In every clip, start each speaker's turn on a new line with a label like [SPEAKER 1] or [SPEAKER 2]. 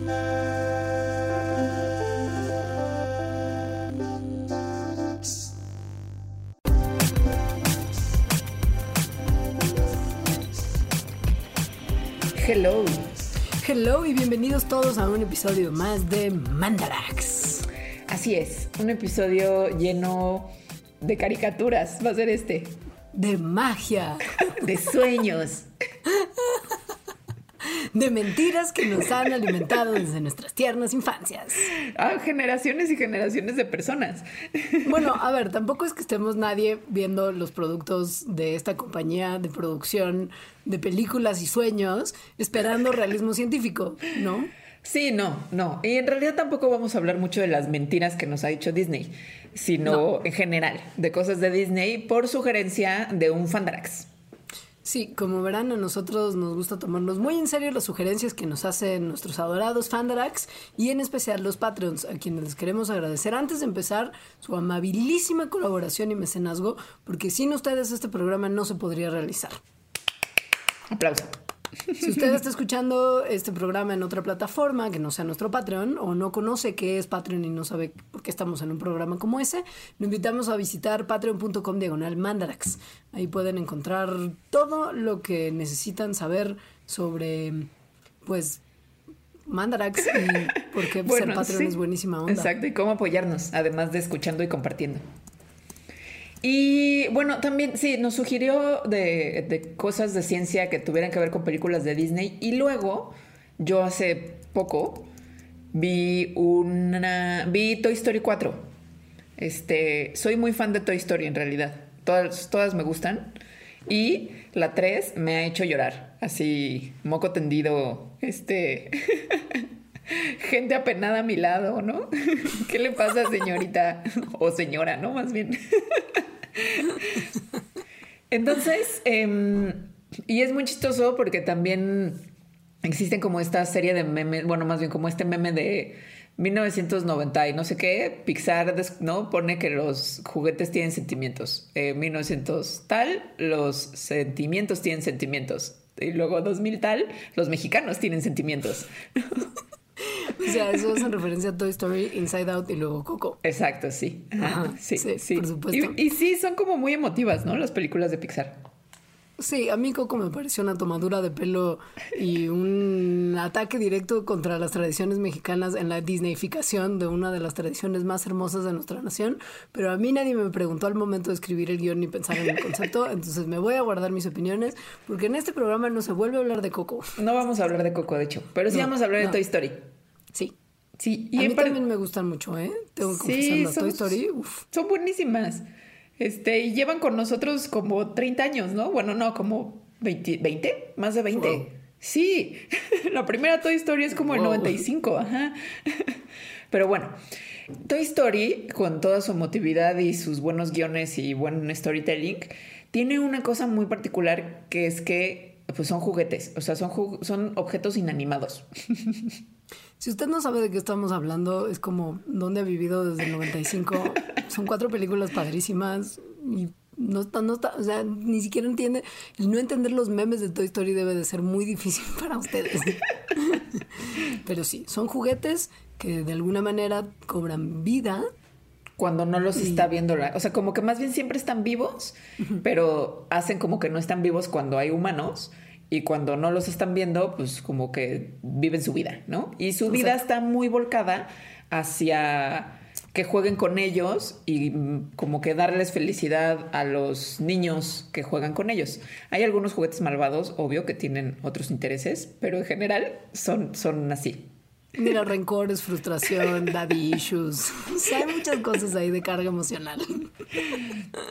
[SPEAKER 1] Hello.
[SPEAKER 2] Hello y bienvenidos todos a un episodio más de Mandarax.
[SPEAKER 1] Así es, un episodio lleno de caricaturas va a ser este.
[SPEAKER 2] De magia.
[SPEAKER 1] De sueños.
[SPEAKER 2] de mentiras que nos han alimentado desde nuestras tiernas infancias.
[SPEAKER 1] Ah, generaciones y generaciones de personas.
[SPEAKER 2] Bueno, a ver, tampoco es que estemos nadie viendo los productos de esta compañía de producción de películas y sueños esperando realismo científico, ¿no?
[SPEAKER 1] Sí, no, no. Y en realidad tampoco vamos a hablar mucho de las mentiras que nos ha dicho Disney, sino en general de cosas de Disney por sugerencia de un Fandarax.
[SPEAKER 2] Sí, como verán, a nosotros nos gusta tomarnos muy en serio las sugerencias que nos hacen nuestros adorados Fandarax y en especial los Patreons, a quienes les queremos agradecer antes de empezar su amabilísima colaboración y mecenazgo, porque sin ustedes este programa no se podría realizar.
[SPEAKER 1] Aplauso.
[SPEAKER 2] Si usted está escuchando este programa en otra plataforma que no sea nuestro Patreon o no conoce qué es Patreon y no sabe por qué estamos en un programa como ese, lo invitamos a visitar patreon.com diagonal mandarax. Ahí pueden encontrar todo lo que necesitan saber sobre, pues, Mandarax y por qué ser Patreon es buenísima onda.
[SPEAKER 1] Exacto, y cómo apoyarnos, además de escuchando y compartiendo. Y bueno, también sí, nos sugirió de, cosas de ciencia que tuvieran que ver con películas de Disney. Y luego, yo hace poco vi una. vi Toy Story 4. Este. Soy muy fan de Toy Story en realidad. Todas, todas me gustan. Y la 3 me ha hecho llorar. Así, moco tendido. Este. gente apenada a mi lado, ¿no? ¿Qué le pasa, señorita? O señora, ¿no? Más bien. Entonces, em, y es muy chistoso porque también existen como esta serie de memes, bueno, más bien como este meme de 1990 y no sé qué, Pixar, ¿no? Pone que los juguetes tienen sentimientos. 1900 tal, los sentimientos tienen sentimientos. Y luego 2000 tal, los mexicanos tienen sentimientos.
[SPEAKER 2] O sea, eso es en referencia a Toy Story, Inside Out y luego Coco.
[SPEAKER 1] Exacto, sí. sí, sí, Por supuesto. Y, sí, son como muy emotivas, ¿no? Las películas de Pixar.
[SPEAKER 2] Sí, a mí Coco me pareció una tomadura de pelo y un ataque directo contra las tradiciones mexicanas en la Disneyficación de una de las tradiciones más hermosas de nuestra nación. Pero a mí nadie me preguntó al momento de escribir el guion ni pensar en el concepto, entonces me voy a guardar mis opiniones porque en este programa no se vuelve a hablar de Coco.
[SPEAKER 1] No vamos a hablar de Coco, de hecho, pero sí vamos a hablar de Toy Story.
[SPEAKER 2] Sí.
[SPEAKER 1] Sí,
[SPEAKER 2] y a mí también me gustan mucho, ¿eh? Tengo que sí, son, Toy Story.
[SPEAKER 1] Son buenísimas. Este, y llevan con nosotros como 30 años, ¿no? Bueno, no, como 20, más de 20. Sí, la primera Toy Story es como el 95, ajá. Pero bueno, Toy Story, con toda su emotividad y sus buenos guiones y buen storytelling, tiene una cosa muy particular que es que pues son juguetes, o sea, son, son objetos inanimados.
[SPEAKER 2] Si usted no sabe de qué estamos hablando, es como dónde ha vivido desde el 95. Son cuatro películas padrísimas y no está, no está, o sea, ni siquiera entiende. Y no entender los memes de Toy Story debe de ser muy difícil para ustedes. Pero sí, son juguetes que de alguna manera cobran vida.
[SPEAKER 1] Cuando no los está viendo, o sea, como que más bien siempre están vivos, pero hacen como que no están vivos cuando hay humanos y cuando no los están viendo, pues como que viven su vida, ¿no? Y su vida está muy volcada hacia que jueguen con ellos y mm, como que darles felicidad a los niños que juegan con ellos. Hay algunos juguetes malvados, obvio, que tienen otros intereses, pero en general son, son así.
[SPEAKER 2] Mira, rencores, frustración, daddy issues. O sea, hay muchas cosas ahí de carga emocional.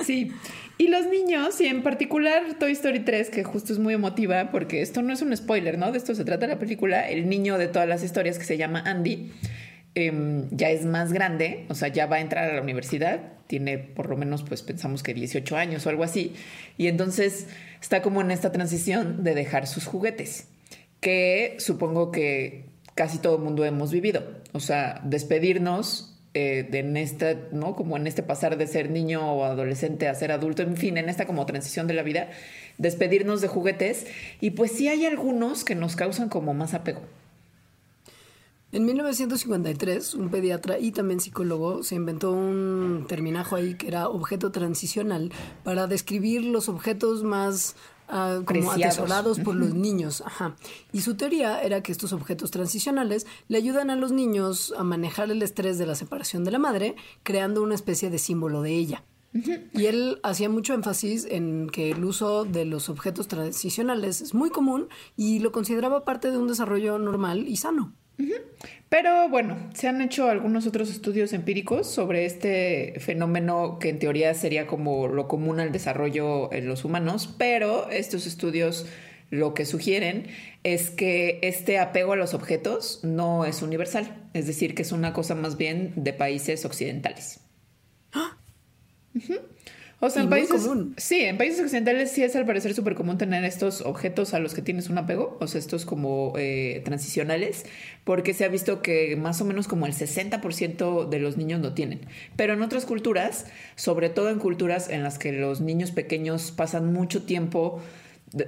[SPEAKER 1] Sí. Y los niños, y en particular Toy Story 3, que justo es muy emotiva, porque esto no es un spoiler, ¿no? De esto se trata la película. El niño de todas las historias que se llama Andy Em, ya es más grande, o sea, ya va a entrar a la universidad, tiene por lo menos, pues pensamos que 18 años o algo así, y entonces está como en esta transición de dejar sus juguetes, que supongo que casi todo el mundo hemos vivido, o sea, despedirnos eh, de en ¿no? Como en este pasar de ser niño o adolescente a ser adulto, en fin, en esta como transición de la vida, despedirnos de juguetes, y pues sí hay algunos que nos causan como más apego.
[SPEAKER 2] En 1953, un pediatra y también psicólogo se inventó un terminajo ahí que era objeto transicional para describir los objetos más uh, como atesorados por los niños. Ajá. Y su teoría era que estos objetos transicionales le ayudan a los niños a manejar el estrés de la separación de la madre, creando una especie de símbolo de ella. Y él hacía mucho énfasis en que el uso de los objetos transicionales es muy común y lo consideraba parte de un desarrollo normal y sano.
[SPEAKER 1] Pero bueno, se han hecho algunos otros estudios empíricos sobre este fenómeno que en teoría sería como lo común al desarrollo en los humanos, pero estos estudios lo que sugieren es que este apego a los objetos no es universal, es decir, que es una cosa más bien de países occidentales. ¡Ah! O sea, en países. Sí, en países occidentales sí es al parecer súper común tener estos objetos a los que tienes un apego, o sea, estos como eh, transicionales, porque se ha visto que más o menos como el 60% de los niños lo tienen. Pero en otras culturas, sobre todo en culturas en las que los niños pequeños pasan mucho tiempo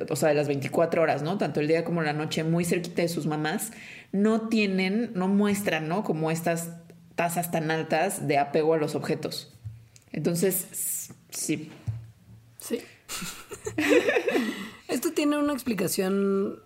[SPEAKER 1] o sea, de las 24 horas, ¿no? Tanto el día como la noche, muy cerquita de sus mamás, no tienen, no muestran, ¿no? Como estas tasas tan altas de apego a los objetos. Entonces, sí.
[SPEAKER 2] Sí. Esto tiene una explicación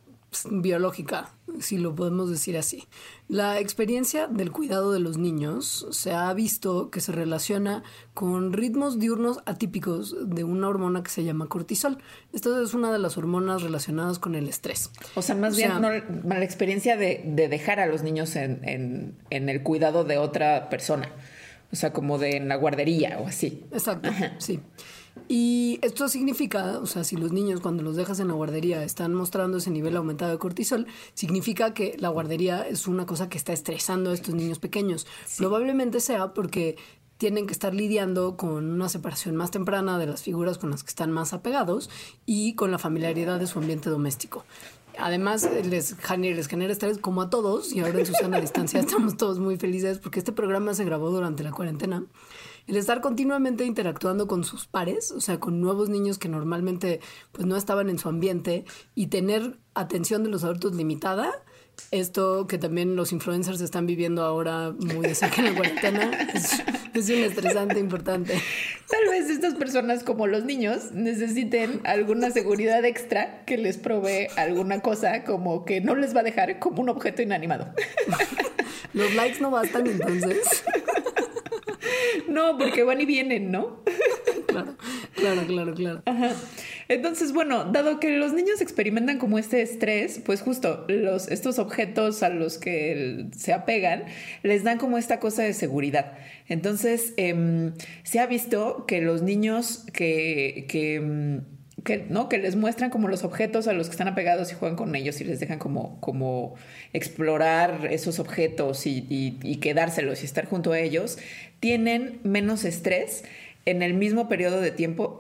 [SPEAKER 2] biológica, si lo podemos decir así. La experiencia del cuidado de los niños se ha visto que se relaciona con ritmos diurnos atípicos de una hormona que se llama cortisol. Esta es una de las hormonas relacionadas con el estrés.
[SPEAKER 1] O sea, más bien la experiencia de, dejar a los niños en el cuidado de otra persona. O sea, como de en la guardería o así.
[SPEAKER 2] Exacto, sí. Y esto significa, o sea, si los niños cuando los dejas en la guardería están mostrando ese nivel aumentado de cortisol, significa que la guardería es una cosa que está estresando a estos niños pequeños. Probablemente sea porque tienen que estar lidiando con una separación más temprana de las figuras con las que están más apegados y con la familiaridad de su ambiente doméstico. Además, les, les genera estrés como a todos, y ahora en Susana a distancia estamos todos muy felices porque este programa se grabó durante la cuarentena. El estar continuamente interactuando con sus pares, o sea, con nuevos niños que normalmente pues no estaban en su ambiente, y tener atención de los adultos limitada, esto que también los influencers están viviendo ahora muy de cerca en la cuarentena es, un estresante importante.
[SPEAKER 1] Tal vez estas personas como los niños necesiten alguna seguridad extra que les provee alguna cosa como que no les va a dejar como un objeto inanimado.
[SPEAKER 2] Los likes no bastan entonces.
[SPEAKER 1] No, porque van y vienen, ¿no?
[SPEAKER 2] Claro, claro, claro, claro.
[SPEAKER 1] Entonces, bueno, dado que los niños experimentan como este estrés, pues justo los, estos objetos a los que se apegan les dan como esta cosa de seguridad. Entonces, em, se ha visto que los niños que, que em, que, ¿no? que les muestran como los objetos a los que están apegados y juegan con ellos y les dejan como, como explorar esos objetos y, y, quedárselos y estar junto a ellos, tienen menos estrés en el mismo periodo de tiempo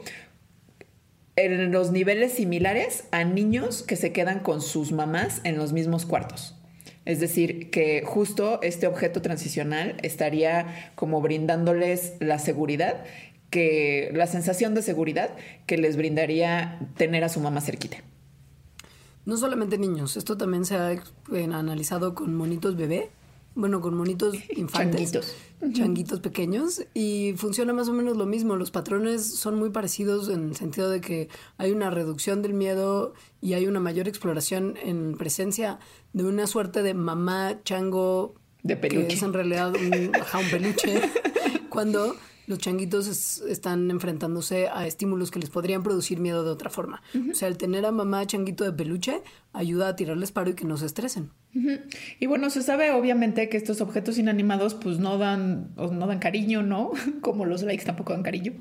[SPEAKER 1] en los niveles similares a niños que se quedan con sus mamás en los mismos cuartos. Es decir, que justo este objeto transicional estaría como brindándoles la seguridad que la sensación de seguridad que les brindaría tener a su mamá cerquita.
[SPEAKER 2] No solamente niños, esto también se ha analizado con monitos bebé bueno, con monitos infantes.
[SPEAKER 1] Changuitos.
[SPEAKER 2] Changuitos pequeños. Y funciona más o menos lo mismo. Los patrones son muy parecidos en el sentido de que hay una reducción del miedo y hay una mayor exploración en presencia de una suerte de mamá chango.
[SPEAKER 1] De peluche.
[SPEAKER 2] Que es en realidad un, ajá, un peluche. cuando los changuitos es- están enfrentándose a estímulos que les podrían producir miedo de otra forma. O sea, el tener a mamá changuito de peluche ayuda a tirarles paro y que no se estresen.
[SPEAKER 1] Y bueno, se sabe obviamente que estos objetos inanimados pues no dan, no dan cariño, ¿no? Como los likes tampoco dan cariño.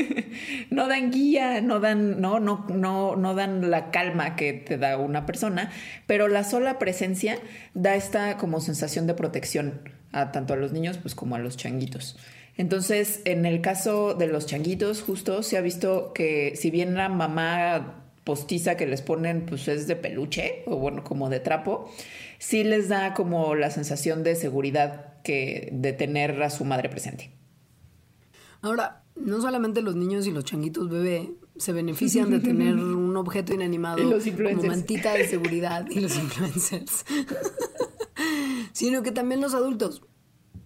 [SPEAKER 1] no dan guía, no dan, no, no, no, no dan la calma que te da una persona, pero la sola presencia da esta como sensación de protección a tanto a los niños pues como a los changuitos. Entonces, en el caso de los changuitos, justo se ha visto que si bien la mamá postiza que les ponen pues es de peluche o bueno como de trapo sí les da como la sensación de seguridad que de tener a su madre presente
[SPEAKER 2] Ahora, no solamente los niños y los changuitos bebé se benefician de tener un objeto inanimado
[SPEAKER 1] los
[SPEAKER 2] como mantita de seguridad y los influencers, sino que también los adultos.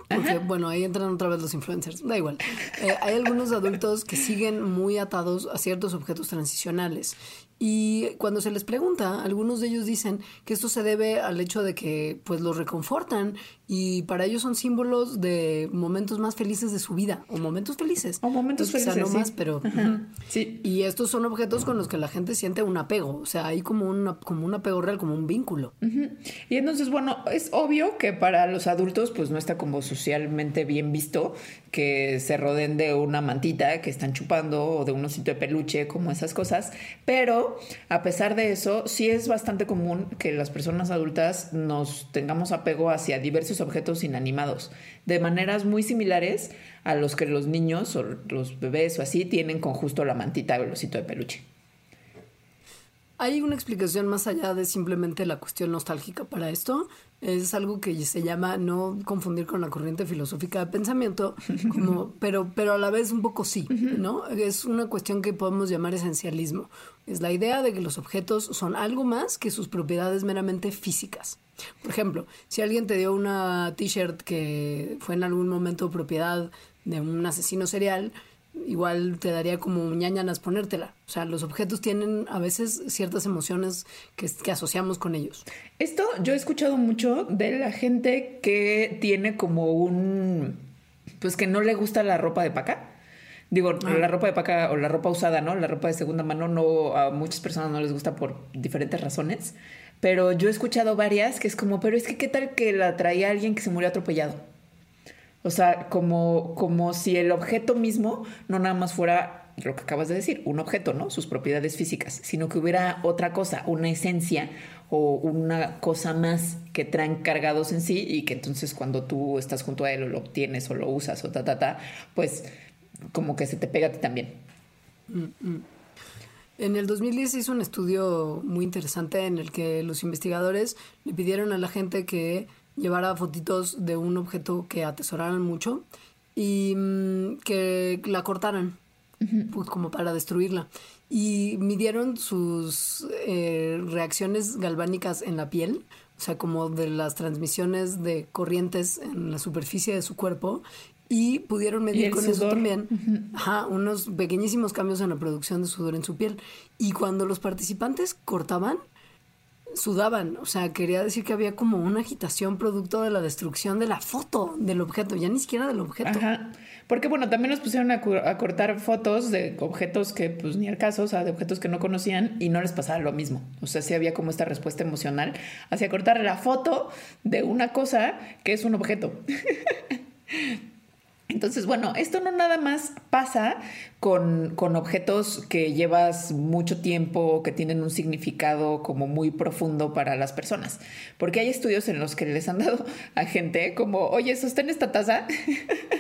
[SPEAKER 2] Porque, bueno, ahí entran otra vez los influencers, da igual. Eh, hay algunos adultos que siguen muy atados a ciertos objetos transicionales. Y cuando se les pregunta, algunos de ellos dicen que esto se debe al hecho de que pues los reconfortan y para ellos son símbolos de momentos más felices de su vida o momentos felices.
[SPEAKER 1] O momentos
[SPEAKER 2] Pues, quizá
[SPEAKER 1] felices,
[SPEAKER 2] no
[SPEAKER 1] sí.
[SPEAKER 2] más, pero
[SPEAKER 1] Ajá, sí.
[SPEAKER 2] y estos son objetos con los que la gente siente un apego, o sea, hay como una, como un apego real, como un vínculo.
[SPEAKER 1] Y entonces, bueno, es obvio que para los adultos, pues no está como socialmente bien visto que se rodeen de una mantita que están chupando o de un osito de peluche, como esas cosas. Pero a pesar de eso, sí es bastante común que las personas adultas nos tengamos apego hacia diversos objetos inanimados, de maneras muy similares a los que los niños o los bebés o así tienen con justo la mantita o el osito de peluche.
[SPEAKER 2] Hay una explicación más allá de simplemente la cuestión nostálgica para esto. Es algo que se llama no confundir con la corriente filosófica de pensamiento, como, pero, pero a la vez un poco sí, ¿no? Es una cuestión que podemos llamar esencialismo. Es la idea de que los objetos son algo más que sus propiedades meramente físicas. Por ejemplo, si alguien te dio una t-shirt que fue en algún momento propiedad de un asesino serial, igual te daría como ñañanas ponértela. O sea, los objetos tienen a veces ciertas emociones que, que asociamos con ellos.
[SPEAKER 1] Esto yo he escuchado mucho de la gente que tiene como un, pues que no le gusta la ropa de paca. Digo, la ropa de paca o la ropa usada, ¿no? La ropa de segunda mano no a muchas personas no les gusta por diferentes razones. Pero yo he escuchado varias que es como, pero es que qué tal que la traía alguien que se murió atropellado. O sea, como, como si el objeto mismo no nada más fuera lo que acabas de decir, un objeto, ¿no? Sus propiedades físicas, sino que hubiera otra cosa, una esencia o una cosa más que traen cargados en sí y que entonces cuando tú estás junto a él o lo obtienes o lo usas o ta, ta, ta, pues como que se te pega a ti también.
[SPEAKER 2] En el 2010 se hizo un estudio muy interesante en el que los investigadores le pidieron a la gente que llevara fotitos de un objeto que atesoraran mucho y mm, que la cortaran, pues como para destruirla. Y midieron sus eh, reacciones galvánicas en la piel, o sea, como de las transmisiones de corrientes en la superficie de su cuerpo. Y pudieron medir
[SPEAKER 1] el
[SPEAKER 2] con eso
[SPEAKER 1] sudor.
[SPEAKER 2] también ajá, unos pequeñísimos cambios en la producción de sudor en su piel. Y cuando los participantes cortaban, sudaban. O sea, quería decir que había como una agitación producto de la destrucción de la foto del objeto, ya ni siquiera del objeto.
[SPEAKER 1] Ajá. Porque bueno, también los pusieron a, a cortar fotos de objetos que pues ni al caso, o sea, de objetos que no conocían y no les pasaba lo mismo. O sea, sí había como esta respuesta emocional hacia cortar la foto de una cosa que es un objeto. Entonces, bueno, esto no nada más pasa con, con objetos que llevas mucho tiempo, que tienen un significado como muy profundo para las personas, porque hay estudios en los que les han dado a gente como, oye, sostén esta taza,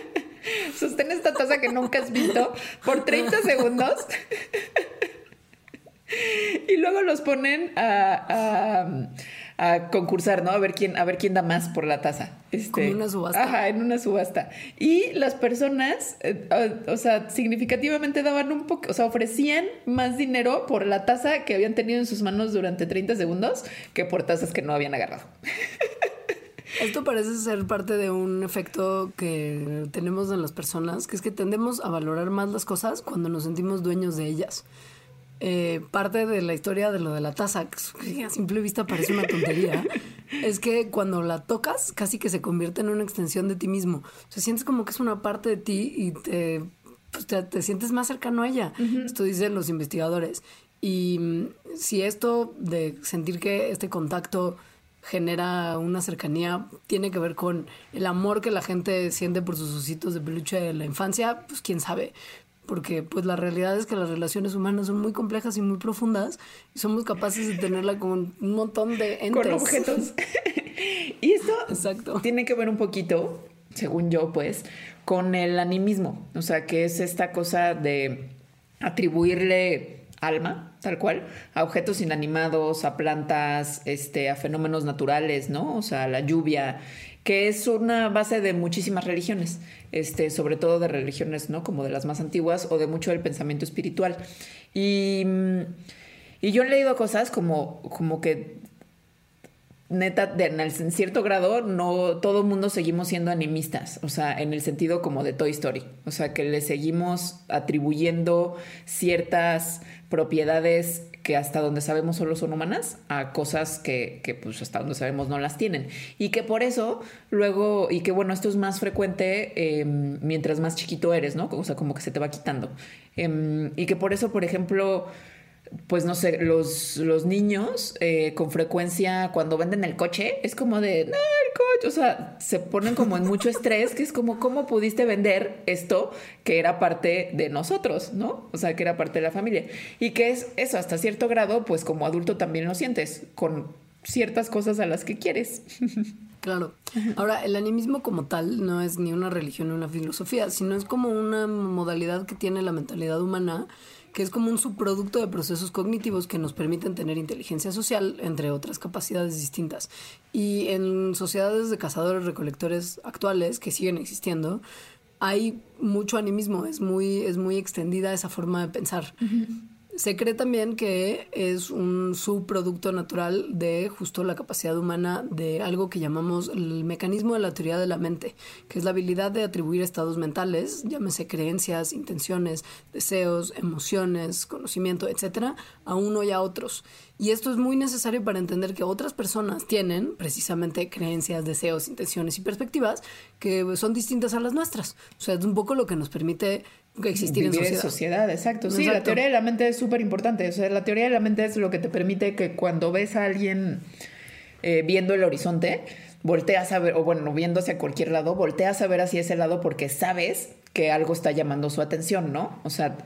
[SPEAKER 1] sostén esta taza que nunca has visto por 30 segundos. Y luego los ponen a, a- a concursar, ¿no? A ver quién, a ver quién da más por la taza. Este,
[SPEAKER 2] Como una subasta.
[SPEAKER 1] Ajá, en una subasta. Y las personas, eh, o, o sea, significativamente daban un poco, o sea, ofrecían más dinero por la taza que habían tenido en sus manos durante 30 segundos que por tazas que no habían agarrado.
[SPEAKER 2] Esto parece ser parte de un efecto que tenemos en las personas, que es que tendemos a valorar más las cosas cuando nos sentimos dueños de ellas. Eh, parte de la historia de lo de la taza, que a simple vista parece una tontería, es que cuando la tocas casi que se convierte en una extensión de ti mismo. O sea, sientes como que es una parte de ti y te, pues, te, sientes más cercano a ella. Esto dicen los investigadores. Y mm, si esto de sentir que este contacto genera una cercanía tiene que ver con el amor que la gente siente por sus ositos de peluche de la infancia, pues quién sabe. Porque pues la realidad es que las relaciones humanas son muy complejas y muy profundas y somos capaces de tenerla con un montón de entes.
[SPEAKER 1] Con objetos. y esto Exacto. tiene que ver un poquito, según yo, pues, con el animismo. O sea, que es esta cosa de atribuirle alma, tal cual, a objetos inanimados, a plantas, este, a fenómenos naturales, ¿no? O sea, la lluvia, que es una base de muchísimas religiones, este, sobre todo de religiones, ¿no? Como de las más antiguas o de mucho del pensamiento espiritual. Y, y yo he leído cosas como, como que neta, en cierto grado, no todo el mundo seguimos siendo animistas, o sea, en el sentido como de Toy Story, o sea, que le seguimos atribuyendo ciertas propiedades que hasta donde sabemos solo son humanas a cosas que, que, pues hasta donde sabemos no las tienen. Y que por eso luego y que bueno esto es más frecuente em, mientras más chiquito eres no o sea como que se te va quitando. Em, y que por eso por ejemplo pues no sé, los, los niños eh, con frecuencia cuando venden el coche es como de, no, el coche, o sea, se ponen como en mucho estrés, que es como, ¿cómo pudiste vender esto que era parte de nosotros, ¿no? O sea, que era parte de la familia. Y que es eso, hasta cierto grado, pues como adulto también lo sientes, con ciertas cosas a las que quieres.
[SPEAKER 2] Claro. Ahora, el animismo como tal no es ni una religión ni una filosofía, sino es como una modalidad que tiene la mentalidad humana que es como un subproducto de procesos cognitivos que nos permiten tener inteligencia social, entre otras capacidades distintas. Y en sociedades de cazadores recolectores actuales, que siguen existiendo, hay mucho animismo, es muy, es muy extendida esa forma de pensar. Se cree también que es un subproducto natural de justo la capacidad humana de algo que llamamos el mecanismo de la teoría de la mente, que es la habilidad de atribuir estados mentales, llámese creencias, intenciones, deseos, emociones, conocimiento, etcétera, a uno y a otros. Y esto es muy necesario para entender que otras personas tienen precisamente creencias, deseos, intenciones y perspectivas que son distintas a las nuestras. O sea, es un poco lo que nos permite existir
[SPEAKER 1] en
[SPEAKER 2] sociedad.
[SPEAKER 1] sociedad, exacto. Sí, la teoría de la mente es súper importante. O sea, la teoría de la mente es lo que te permite que cuando ves a alguien eh, viendo el horizonte, volteas a ver, o bueno, viendo hacia cualquier lado, volteas a ver hacia ese lado porque sabes que algo está llamando su atención, ¿no? O sea,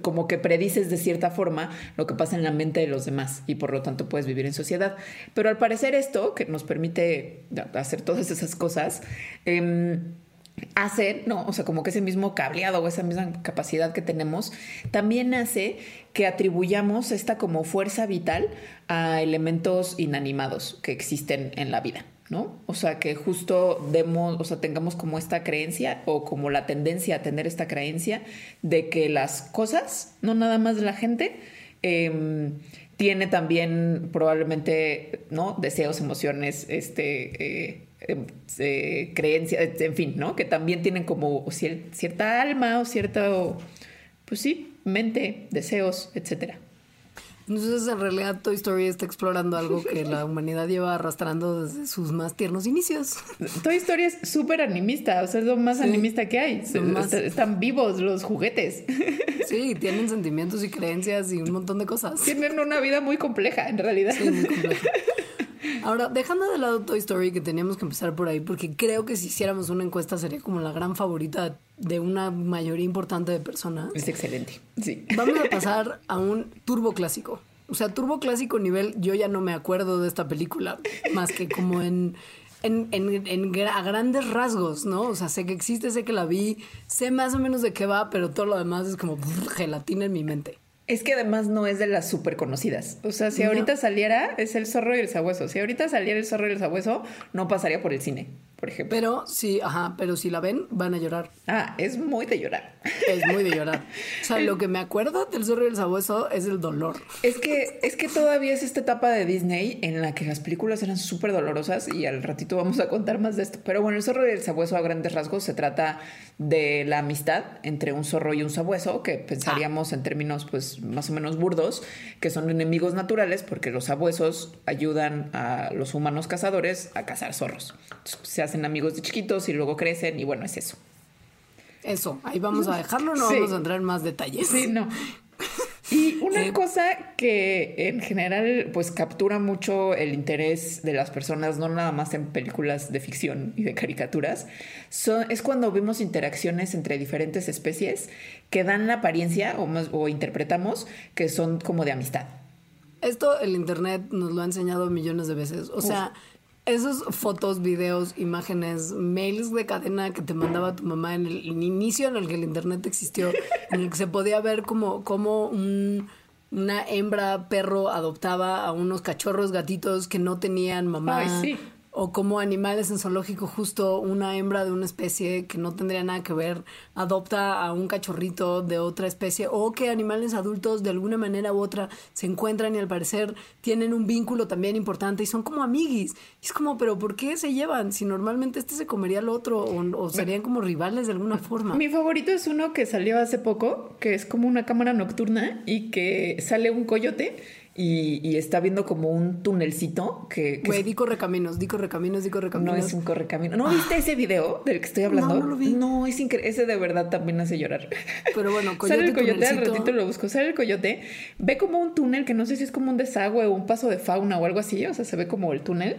[SPEAKER 1] como que predices de cierta forma lo que pasa en la mente de los demás y por lo tanto puedes vivir en sociedad. Pero al parecer esto, que nos permite hacer todas esas cosas, eh, hace, no, o sea, como que ese mismo cableado o esa misma capacidad que tenemos, también hace que atribuyamos esta como fuerza vital a elementos inanimados que existen en la vida. ¿no? O sea, que justo demos, o sea, tengamos como esta creencia o como la tendencia a tener esta creencia de que las cosas, no nada más la gente, em, tiene también probablemente, ¿no? Deseos, emociones, este, eh, eh, creencias, en fin, ¿no? Que también tienen como cierta alma o cierta, pues sí, mente, deseos, etcétera.
[SPEAKER 2] Entonces, en realidad, Toy Story está explorando algo que la humanidad lleva arrastrando desde sus más tiernos inicios.
[SPEAKER 1] Toy Story es súper animista, o sea, es lo más animista que hay. Están vivos los juguetes.
[SPEAKER 2] Sí, tienen sentimientos y creencias y un montón de cosas.
[SPEAKER 1] Tienen una vida muy compleja, en realidad.
[SPEAKER 2] Sí, muy compleja. Ahora, dejando de lado Toy Story, que teníamos que empezar por ahí, porque creo que si hiciéramos una encuesta sería como la gran favorita de una mayoría importante de personas.
[SPEAKER 1] Es excelente, sí.
[SPEAKER 2] Vamos a pasar a un turbo clásico. O sea, turbo clásico nivel, yo ya no me acuerdo de esta película, más que como en, en, en, a grandes rasgos, ¿no? O sea, sé que existe, sé que la vi, sé más o menos de qué va, pero todo lo demás es como gelatina en mi mente.
[SPEAKER 1] Es que además no es de las súper conocidas. O sea, si ahorita saliera, es el zorro y el sabueso. Si ahorita saliera el zorro y el sabueso, no pasaría por el cine. Por ejemplo.
[SPEAKER 2] Pero sí, ajá, pero si la ven, van a llorar.
[SPEAKER 1] Ah, es muy de llorar.
[SPEAKER 2] Es muy de llorar. O sea, lo que me acuerdo del zorro y el sabueso es el dolor.
[SPEAKER 1] Es que, es que todavía es esta etapa de Disney en la que las películas eran súper dolorosas y al ratito vamos a contar más de esto. Pero bueno, el zorro y el sabueso a grandes rasgos se trata de la amistad entre un zorro y un sabueso, que pensaríamos en términos pues más o menos burdos, que son enemigos naturales porque los sabuesos ayudan a los humanos cazadores a cazar zorros. Entonces, se hacen amigos de chiquitos y luego crecen y bueno, es eso.
[SPEAKER 2] Eso, ahí vamos a dejarlo, no
[SPEAKER 1] Sí.
[SPEAKER 2] vamos a entrar en más detalles.
[SPEAKER 1] Sí, no. Y una
[SPEAKER 2] Eh,
[SPEAKER 1] cosa que en general pues captura mucho el interés de las personas, no nada más en películas de ficción y de caricaturas, son- es cuando vemos interacciones entre diferentes especies que dan la apariencia o, más- o interpretamos que son como de amistad.
[SPEAKER 2] Esto el internet nos lo ha enseñado millones de veces. O sea, esas fotos, videos, imágenes, mails de cadena que te mandaba tu mamá en el, inicio en el que el internet existió, en el que se podía ver como, como un- una hembra perro adoptaba a unos cachorros gatitos que no tenían mamá.
[SPEAKER 1] Ay, sí.
[SPEAKER 2] O como animales en zoológico, justo una hembra de una especie que no tendría nada que ver, adopta a un cachorrito de otra especie, o que animales adultos de alguna manera u otra se encuentran y al parecer tienen un vínculo también importante y son como amiguis. Y es como, pero ¿por qué se llevan? Si normalmente este se comería al otro o, o serían como rivales de alguna forma.
[SPEAKER 1] Mi favorito es uno que salió hace poco, que es como una cámara nocturna y que sale un coyote y, y está viendo como un tunelcito que, que
[SPEAKER 2] Güey, di correcaminos, di correcaminos, di
[SPEAKER 1] No
[SPEAKER 2] correcaminos.
[SPEAKER 1] es un correcamino. ¿No viste ese video del que estoy hablando?
[SPEAKER 2] No, no lo vi.
[SPEAKER 1] No, es increíble. Ese de verdad también hace llorar.
[SPEAKER 2] Pero bueno,
[SPEAKER 1] Sale el
[SPEAKER 2] coyote,
[SPEAKER 1] coyote, al
[SPEAKER 2] tunelcito.
[SPEAKER 1] ratito lo busco. Sale el coyote, ve como un túnel que no sé si es como un desagüe o un paso de fauna o algo así. O sea, se ve como el túnel.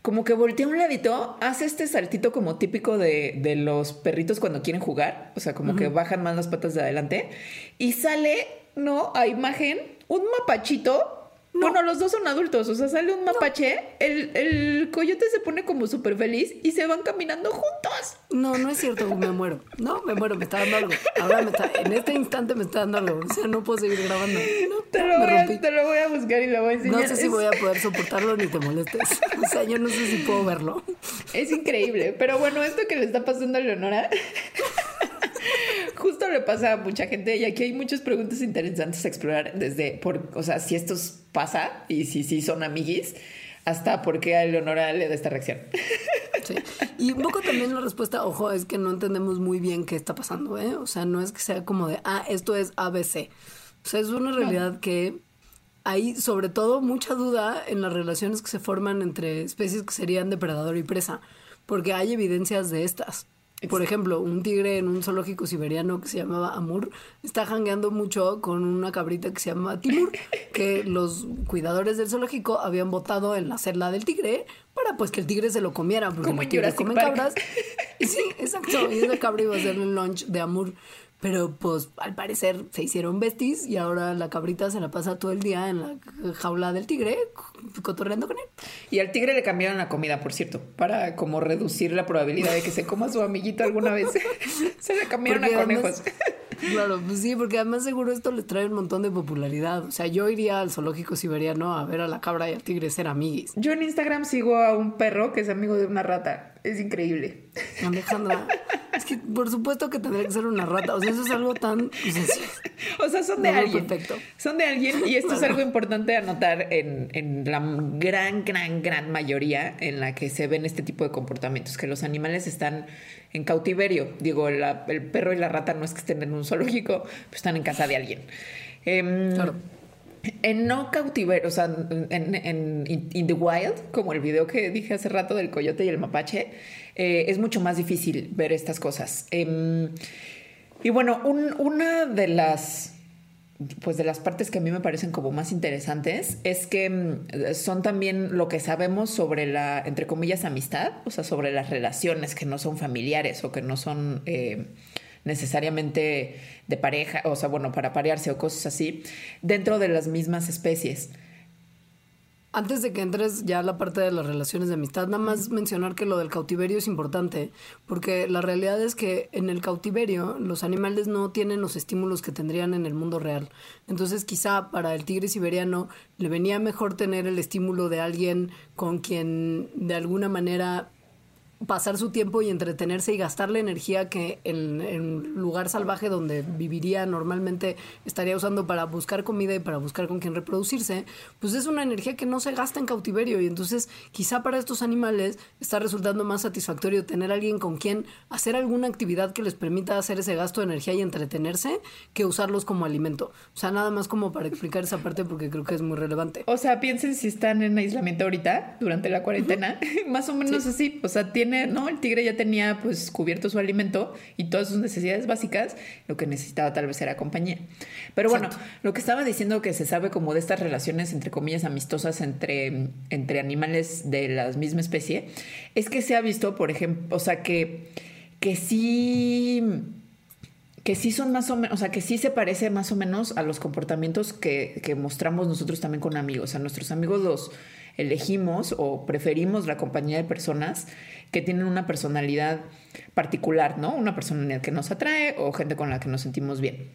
[SPEAKER 1] Como que voltea a un ladito, hace este saltito como típico de, de los perritos cuando quieren jugar. O sea, como que bajan más las patas de adelante. Y sale, ¿no? A imagen, un mapachito. Bueno, los dos son adultos, o sea, sale un mapache, el, el coyote se pone como súper feliz y se van caminando juntos.
[SPEAKER 2] No, no es cierto, me muero. No, me muero, me está dando algo. Ahora me está, en este instante me está dando algo. O sea, no puedo seguir grabando. No,
[SPEAKER 1] Te lo, voy a, te lo voy a buscar y lo voy a enseñar.
[SPEAKER 2] No sé si voy a poder soportarlo ni te molestes. O sea, yo no sé si puedo verlo.
[SPEAKER 1] Es increíble. Pero bueno, esto que le está pasando a Leonora, justo le pasa a mucha gente. Y aquí hay muchas preguntas interesantes a explorar. Desde, por, o sea, si esto pasa y si sí son amiguis, hasta por qué a Leonora le da esta reacción.
[SPEAKER 2] Sí. Y un poco también la respuesta, ojo, es que no entendemos muy bien qué está pasando, ¿eh? O sea, no es que sea como de, ah, esto es ABC. O sea, es una realidad que hay sobre todo mucha duda en las relaciones que se forman entre especies que serían depredador y presa, porque hay evidencias de estas. Por ejemplo, un tigre en un zoológico siberiano que se llamaba Amur está jangueando mucho con una cabrita que se llama Timur, que los cuidadores del zoológico habían botado en la celda del tigre para pues que el tigre se lo comiera, porque
[SPEAKER 1] Como
[SPEAKER 2] los tigres comen
[SPEAKER 1] Park.
[SPEAKER 2] cabras. Y sí, exacto. Y esa cabra iba a ser el lunch de Amur. Pero pues al parecer se hicieron besties y ahora la cabrita se la pasa todo el día en la jaula del tigre cotorreando con él.
[SPEAKER 1] Y al tigre le cambiaron la comida, por cierto, para como reducir la probabilidad de que se coma a su amiguito alguna vez. se le cambiaron
[SPEAKER 2] Porque
[SPEAKER 1] a conejos.
[SPEAKER 2] además- Claro, pues sí, porque además seguro esto les trae un montón de popularidad. O sea, yo iría al zoológico siberiano a ver a la cabra y al tigre ser amiguis.
[SPEAKER 1] Yo en Instagram sigo a un perro que es amigo de una rata. Es increíble.
[SPEAKER 2] Alejandra, es que por supuesto que tendría que ser una rata. O sea, eso es algo tan... o sea, sí.
[SPEAKER 1] O sea, son de alguien.
[SPEAKER 2] perfecto.
[SPEAKER 1] Son de alguien y esto es algo importante de anotar en, en la gran, gran, gran mayoría en la que se ven este tipo de comportamientos, que los animales están en cautiverio. Digo, la- el perro y la rata no es que estén en un zoológico, pues están en casa de alguien. Em,
[SPEAKER 2] Claro.
[SPEAKER 1] En no cautiverio, o sea, en, in, the wild, como el video que dije hace rato del coyote y el mapache, eh, es mucho más difícil ver estas cosas. Em, y bueno, un- una de las pues de las partes que a mí me parecen como más interesantes es que mm, son también lo que sabemos sobre la, entre comillas, amistad, o sea, sobre las relaciones que no son familiares o que no son eh, necesariamente de pareja, o sea, bueno, para parearse o cosas así, dentro de las mismas especies.
[SPEAKER 2] Antes de que entres ya a la parte de las relaciones de amistad, nada más mencionar que lo del cautiverio es importante, porque la realidad es que en el cautiverio los animales no tienen los estímulos que tendrían en el mundo real. Entonces quizá para el tigre siberiano le venía mejor tener el estímulo de alguien con quien de alguna manera pasar su tiempo y entretenerse y gastar la energía que en, en lugar salvaje donde viviría normalmente estaría usando para buscar comida y para buscar con quién reproducirse, pues es una energía que no se gasta en cautiverio y entonces quizá para estos animales está resultando más satisfactorio tener alguien con quien hacer alguna actividad que les permita hacer ese gasto de energía y entretenerse que usarlos como alimento. O sea, nada más como para explicar esa parte porque creo que es muy relevante.
[SPEAKER 1] O sea, piensen si están en aislamiento ahorita durante la cuarentena, más o menos así, o sea, tiene ¿no? El tigre ya tenía pues cubierto su alimento y todas sus necesidades básicas, lo que necesitaba tal vez era compañía. Pero bueno, lo que estaba diciendo que se sabe como de estas relaciones entre comillas amistosas entre, entre animales de la misma especie, es que se ha visto, por ejemplo, o sea, que, que sí que sí son más o menos, o sea, que sí se parece más o menos a los comportamientos que, que mostramos nosotros también con amigos. A nuestros amigos los elegimos o preferimos la compañía de personas que tienen una personalidad particular, ¿no? Una personalidad que nos atrae o gente con la que nos sentimos bien.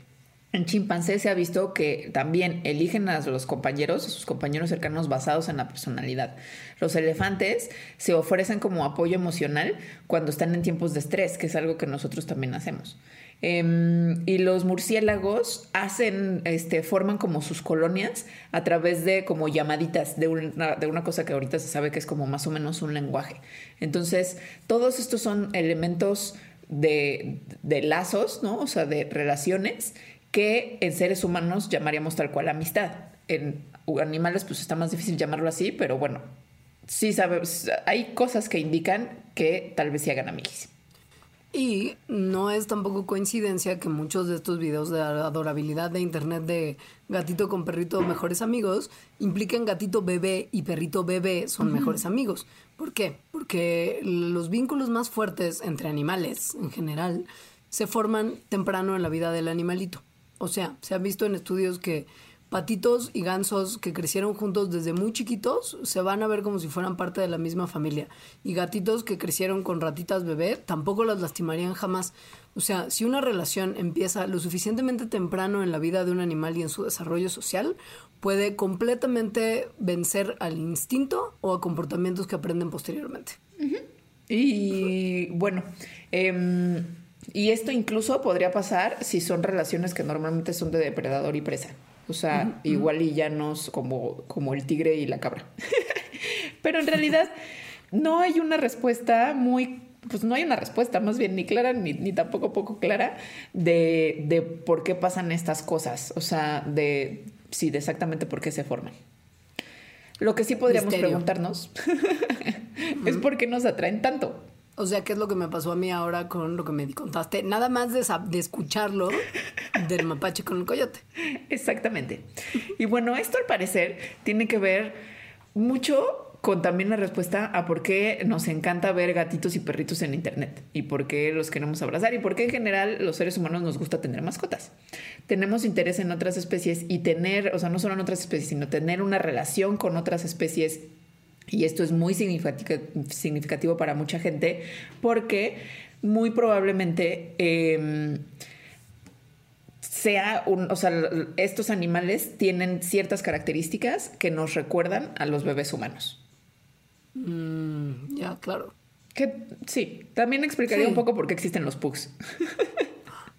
[SPEAKER 1] En chimpancé se ha visto que también eligen a los compañeros, a sus compañeros cercanos basados en la personalidad. Los elefantes se ofrecen como apoyo emocional cuando están en tiempos de estrés, que es algo que nosotros también hacemos. Em, y los murciélagos hacen, este, forman como sus colonias a través de como llamaditas de una, de una cosa que ahorita se sabe que es como más o menos un lenguaje. Entonces, todos estos son elementos de, de lazos, ¿no? O sea, de relaciones que en seres humanos llamaríamos tal cual amistad. En animales, pues está más difícil llamarlo así, pero bueno, sí sabes, hay cosas que indican que tal vez se hagan amiguis.
[SPEAKER 2] Y no es tampoco coincidencia que muchos de estos videos de adorabilidad de internet de gatito con perrito mejores amigos impliquen gatito bebé y perrito bebé son mejores amigos. ¿Por qué? Porque los vínculos más fuertes entre animales en general se forman temprano en la vida del animalito. O sea, se ha visto en estudios que patitos y gansos que crecieron juntos desde muy chiquitos se van a ver como si fueran parte de la misma familia. Y gatitos que crecieron con ratitas bebé tampoco las lastimarían jamás. O sea, si una relación empieza lo suficientemente temprano en la vida de un animal y en su desarrollo social, puede completamente vencer al instinto o a comportamientos que aprenden posteriormente.
[SPEAKER 1] Y bueno, em, y esto incluso podría pasar si son relaciones que normalmente son de depredador y presa. O sea, igual y llanos como, como el tigre y la cabra. Pero en realidad no hay una respuesta muy pues no hay una respuesta, más bien ni clara ni, ni tampoco poco clara de, de, por qué pasan estas cosas, o sea, de sí, de exactamente por qué se forman. Lo que sí podríamos preguntarnos es por qué nos atraen tanto.
[SPEAKER 2] O sea, ¿qué es lo que me pasó a mí ahora con lo que me contaste? Nada más de, de escucharlo del mapache con el coyote.
[SPEAKER 1] Exactamente. Y bueno, esto al parecer tiene que ver mucho con también la respuesta a por qué nos encanta ver gatitos y perritos en internet y por qué los queremos abrazar y por qué en general los seres humanos nos gusta tener mascotas. Tenemos interés en otras especies y tener, o sea, no solo en otras especies, sino tener una relación con otras especies y esto es muy significativo para mucha gente porque muy probablemente em, sea un, o sea, estos animales tienen ciertas características que nos recuerdan a los bebés humanos.
[SPEAKER 2] Mm, ya, claro.
[SPEAKER 1] Que sí, también explicaría un poco por qué existen los pugs.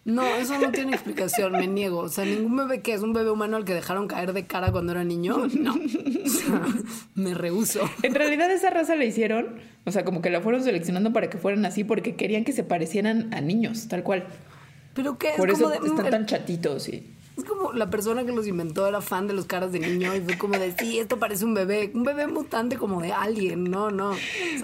[SPEAKER 2] No, eso no tiene explicación, me niego. O sea, ningún bebé que es un bebé humano al que dejaron caer de cara cuando era niño, no. O sea, me rehuso.
[SPEAKER 1] En realidad esa raza la hicieron, o sea, como que la fueron seleccionando para que fueran así porque querían que se parecieran a niños, tal cual.
[SPEAKER 2] Pero qué
[SPEAKER 1] Por eso están tan chatitos y
[SPEAKER 2] es como la persona que los inventó era fan de los caras de niño y fue como de, sí, esto parece un bebé, un bebé mutante como de alguien, no, no.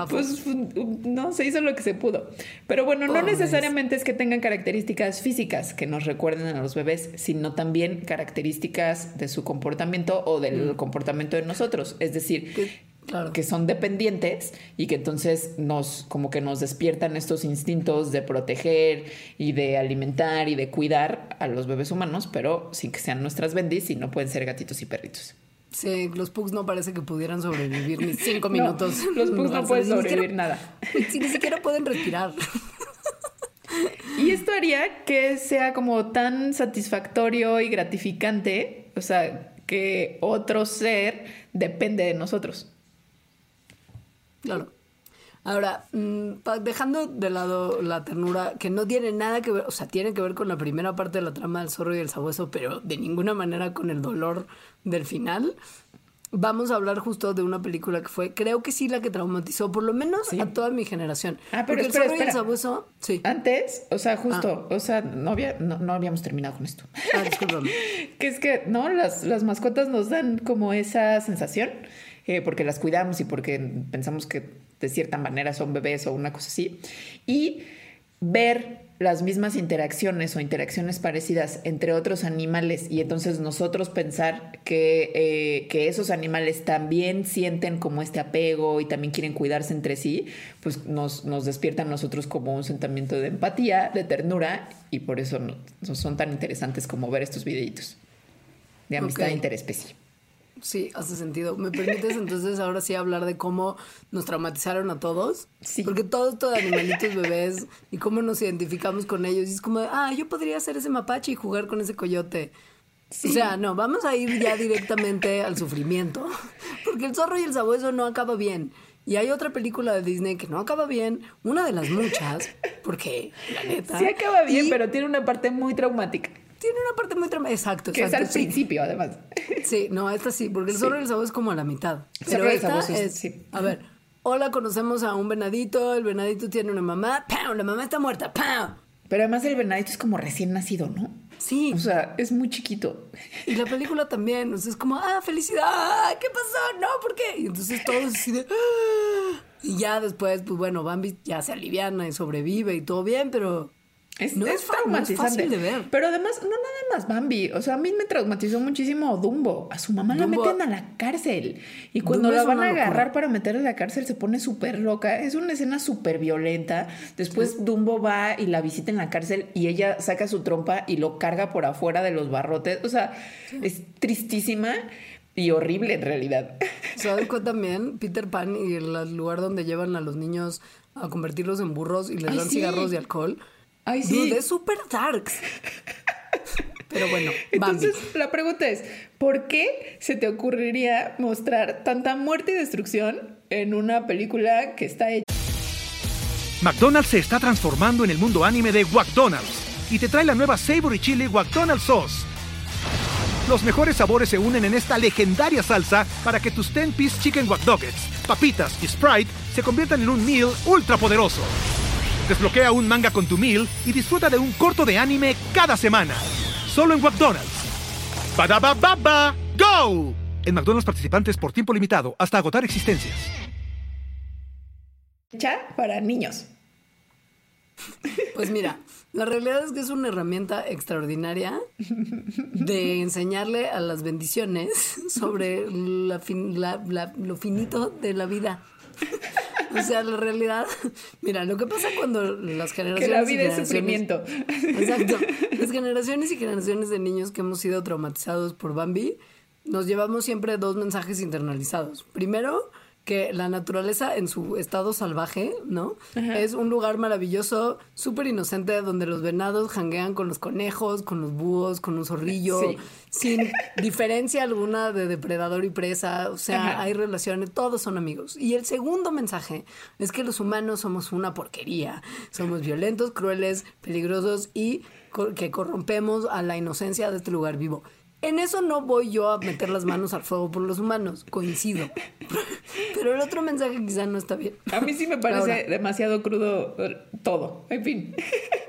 [SPEAKER 1] pues no, se hizo lo que se pudo. Pero bueno, no necesariamente es que tengan características físicas que nos recuerden a los bebés, sino también características de su comportamiento o del mm. comportamiento de nosotros. Es decir, que son dependientes y que entonces nos como que nos despiertan estos instintos de proteger y de alimentar y de cuidar a los bebés humanos, pero sin que sean nuestras bendis y no pueden ser gatitos y perritos.
[SPEAKER 2] Sí, los pugs no parece que pudieran sobrevivir ni cinco minutos.
[SPEAKER 1] los pugs no, pueden sobrevivir nada.
[SPEAKER 2] ni siquiera pueden respirar.
[SPEAKER 1] Y esto haría que sea como tan satisfactorio y gratificante, o sea, que otro ser depende de nosotros.
[SPEAKER 2] Claro. Ahora, mm, dejando de lado la ternura, que no tiene nada que ver, o sea, tiene que ver con la primera parte de la trama del zorro y el sabueso, pero de ninguna manera con el dolor del final. Vamos a hablar justo de una película que fue, creo que sí, la que traumatizó por lo menos
[SPEAKER 1] Sí.
[SPEAKER 2] a toda mi generación.
[SPEAKER 1] Ah, pero
[SPEAKER 2] Porque
[SPEAKER 1] espera,
[SPEAKER 2] el zorro y el sabueso, sí.
[SPEAKER 1] Antes, o sea, justo, o sea, no, había, no, no habíamos terminado con esto.
[SPEAKER 2] Ah, discúlpame.
[SPEAKER 1] que es que, ¿no? Las, las mascotas nos dan como esa sensación, eh, porque las cuidamos y porque pensamos que de cierta manera son bebés o una cosa así. Y ver las mismas interacciones o interacciones parecidas entre otros animales y entonces nosotros pensar que, eh, que esos animales también sienten como este apego y también quieren cuidarse entre sí, pues nos, nos despierta a nosotros como un sentimiento de empatía, de ternura y por eso no- no son tan interesantes como ver estos videitos de amistad
[SPEAKER 2] Ok.
[SPEAKER 1] interespecie.
[SPEAKER 2] Sí, hace sentido. ¿Me permites entonces ahora sí hablar de cómo nos traumatizaron a todos?
[SPEAKER 1] Sí.
[SPEAKER 2] Porque todos, todos animalitos bebés y cómo nos identificamos con ellos. Y es como, de, ah, yo podría ser ese mapache y jugar con ese coyote. O sea, no, vamos a ir ya directamente al sufrimiento. Porque el zorro y el sabueso no acaba bien. Y hay otra película de Disney que no acaba bien, una de las muchas, porque la neta.
[SPEAKER 1] Sí acaba bien,
[SPEAKER 2] y
[SPEAKER 1] pero tiene una parte muy traumática,
[SPEAKER 2] Tiene una parte muy traumática. Exacto,
[SPEAKER 1] que es al
[SPEAKER 2] sí.
[SPEAKER 1] principio además.
[SPEAKER 2] Sí, no, esta sí, porque el
[SPEAKER 1] Sí.
[SPEAKER 2] zorro y el sabueso es como a la mitad. Pero
[SPEAKER 1] el
[SPEAKER 2] esta
[SPEAKER 1] sabueso es- sí.
[SPEAKER 2] a ver, hola, conocemos a un venadito, el venadito tiene una mamá, ¡pam! La mamá está muerta, ¡pam!
[SPEAKER 1] Pero además el venadito es como recién nacido, ¿no?
[SPEAKER 2] Sí,
[SPEAKER 1] O sea, es muy chiquito.
[SPEAKER 2] y la película también, o sea, es como, ah, felicidad. ¿qué pasó? No, ¿por qué? Y entonces todos así de, "Ah". y ya después, pues bueno, Bambi ya se aliviana y sobrevive y todo bien, pero
[SPEAKER 1] Es,
[SPEAKER 2] No
[SPEAKER 1] es
[SPEAKER 2] es fa- no es
[SPEAKER 1] traumatizante.
[SPEAKER 2] fácil de ver.
[SPEAKER 1] Pero además, no nada más Bambi. O sea, a mí me traumatizó muchísimo Dumbo. A su mamá
[SPEAKER 2] Dumbo-
[SPEAKER 1] la meten a la cárcel. Y cuando
[SPEAKER 2] Dumbo
[SPEAKER 1] la van a agarrar para meterla a la cárcel, se pone súper loca. Es una escena súper violenta. Después Dumbo va y la visita en la cárcel y ella saca su trompa y lo carga por afuera de los barrotes. O sea, es tristísima y horrible en realidad.
[SPEAKER 2] ¿Sabes cuál también? Peter Pan y el lugar donde llevan a los niños a convertirlos en burros y les
[SPEAKER 1] Ay,
[SPEAKER 2] dan
[SPEAKER 1] sí.
[SPEAKER 2] cigarros y alcohol.
[SPEAKER 1] Ay, sí.
[SPEAKER 2] Dude, es súper darks. Pero bueno, Bambi.
[SPEAKER 1] Entonces, la pregunta es, ¿por qué se te ocurriría mostrar tanta muerte y destrucción en una película que está hecha?
[SPEAKER 3] McDonald's se está transformando en el mundo anime de McDonald's y te trae la nueva Savory Chili McDonald's Sauce. Los mejores sabores se unen en esta legendaria salsa para que tus 10-piece chicken wack Nuggets, papitas y Sprite se conviertan en un meal ultra poderoso. Desbloquea un manga con tu meal y disfruta de un corto de anime cada semana. Solo en McDonald's. Badaba baba, go! En McDonald's participantes por tiempo limitado hasta agotar existencias.
[SPEAKER 1] para niños.
[SPEAKER 2] Pues mira, la realidad es que es una herramienta extraordinaria de enseñarle a las bendiciones sobre la fin- la- la- lo finito de la vida. O sea, la realidad, mira, lo que pasa cuando las
[SPEAKER 1] Que
[SPEAKER 2] generaciones
[SPEAKER 1] la
[SPEAKER 2] y
[SPEAKER 1] vida es sufrimiento.
[SPEAKER 2] Exacto. Las generaciones y generaciones de niños que hemos sido traumatizados por Bambi, nos llevamos siempre dos mensajes internalizados. Primero, que la naturaleza en su estado salvaje, ¿no? Es un lugar maravilloso, súper inocente, donde los venados janguean con los conejos, con los búhos, con un zorrillo,
[SPEAKER 1] Sí.
[SPEAKER 2] sin diferencia alguna de depredador y presa. O sea,
[SPEAKER 1] Ajá.
[SPEAKER 2] hay relaciones, todos son amigos. Y el segundo mensaje es que los humanos somos una porquería. Somos violentos, crueles, peligrosos y que corrompemos a la inocencia de este lugar vivo. En eso no voy yo a meter las manos al fuego por los humanos, coincido. Pero el otro mensaje quizá no está bien.
[SPEAKER 1] A mí sí me parece
[SPEAKER 2] Ahora.
[SPEAKER 1] demasiado crudo eh, todo. En fin.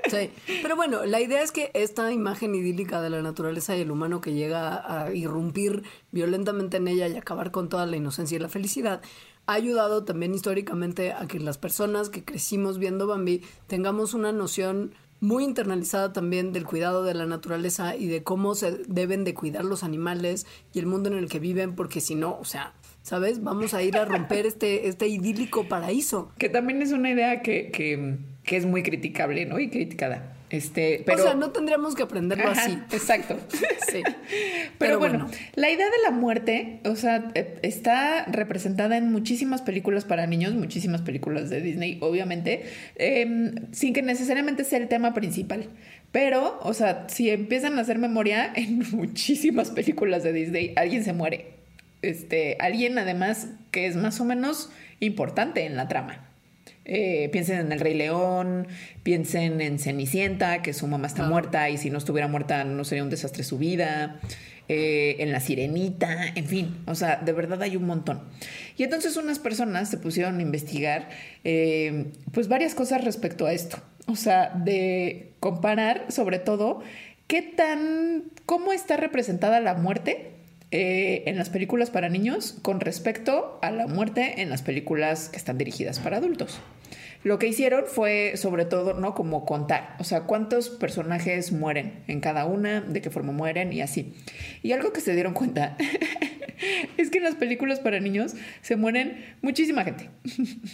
[SPEAKER 2] Sí, pero bueno, la idea es que esta imagen idílica de la naturaleza y el humano que llega a irrumpir violentamente en ella y acabar con toda la inocencia y la felicidad ha ayudado también históricamente a que las personas que crecimos viendo Bambi tengamos una noción muy internalizada también del cuidado de la naturaleza y de cómo se deben de cuidar los animales y el mundo en el que viven, porque si no, o sea, ¿sabes? Vamos a ir a romper este, este idílico paraíso.
[SPEAKER 1] Que también es una idea que, que, que es muy criticable, ¿no? Y criticada. Este, pero...
[SPEAKER 2] O sea, no tendríamos que aprenderlo
[SPEAKER 1] Ajá,
[SPEAKER 2] así.
[SPEAKER 1] Exacto.
[SPEAKER 2] Sí.
[SPEAKER 1] Pero, bueno, la idea de la muerte, o sea, eh, está representada en muchísimas películas para niños, muchísimas películas de Disney, obviamente, eh, sin que necesariamente sea el tema principal. Pero, o sea, si empiezan a hacer memoria, en muchísimas películas de Disney alguien se muere. Este, alguien además que es más o menos importante en la trama. Eh, piensen en El Rey León, piensen en Cenicienta, que su mamá está muerta y si no estuviera muerta no sería un desastre su vida. Eh, en La Sirenita, en fin, o sea, de verdad hay un montón. Y entonces unas personas se pusieron a investigar eh, pues varias cosas respecto a esto, o sea, de comparar sobre todo qué tan, cómo está representada la muerte eh, en las películas para niños con respecto a la muerte en las películas que están dirigidas para adultos. Lo que hicieron fue sobre todo, ¿no? Como contar, o sea, cuántos personajes mueren en cada una, de qué forma mueren y así. Y algo que se dieron cuenta es que en las películas para niños se mueren muchísima gente.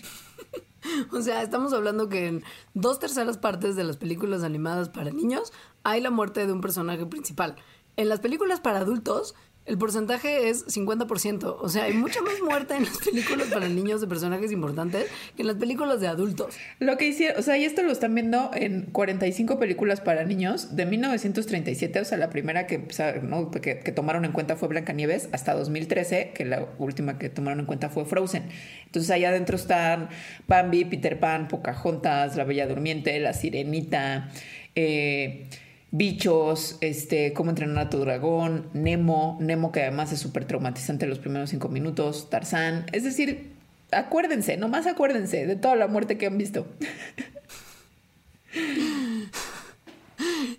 [SPEAKER 2] O sea, estamos hablando que en dos terceras partes de las películas animadas para niños hay la muerte de un personaje principal. En las películas para adultos el porcentaje es 50%. O sea, hay mucha más muerte en las películas para niños de personajes importantes que en las películas de adultos.
[SPEAKER 1] Lo que hicieron, o sea, y esto lo están viendo en 45 películas para niños de 1937, o sea, la primera que, que, tomaron en cuenta fue Blancanieves, hasta 2013, que la última que tomaron en cuenta fue Frozen. Entonces, allá adentro están Bambi, Peter Pan, Pocahontas, La Bella Durmiente, La Sirenita, eh bichos, este, cómo entrenar a tu dragón, Nemo, Nemo que además es súper traumatizante los primeros cinco minutos, Tarzán, es decir, acuérdense, nomás acuérdense de toda la muerte que han visto.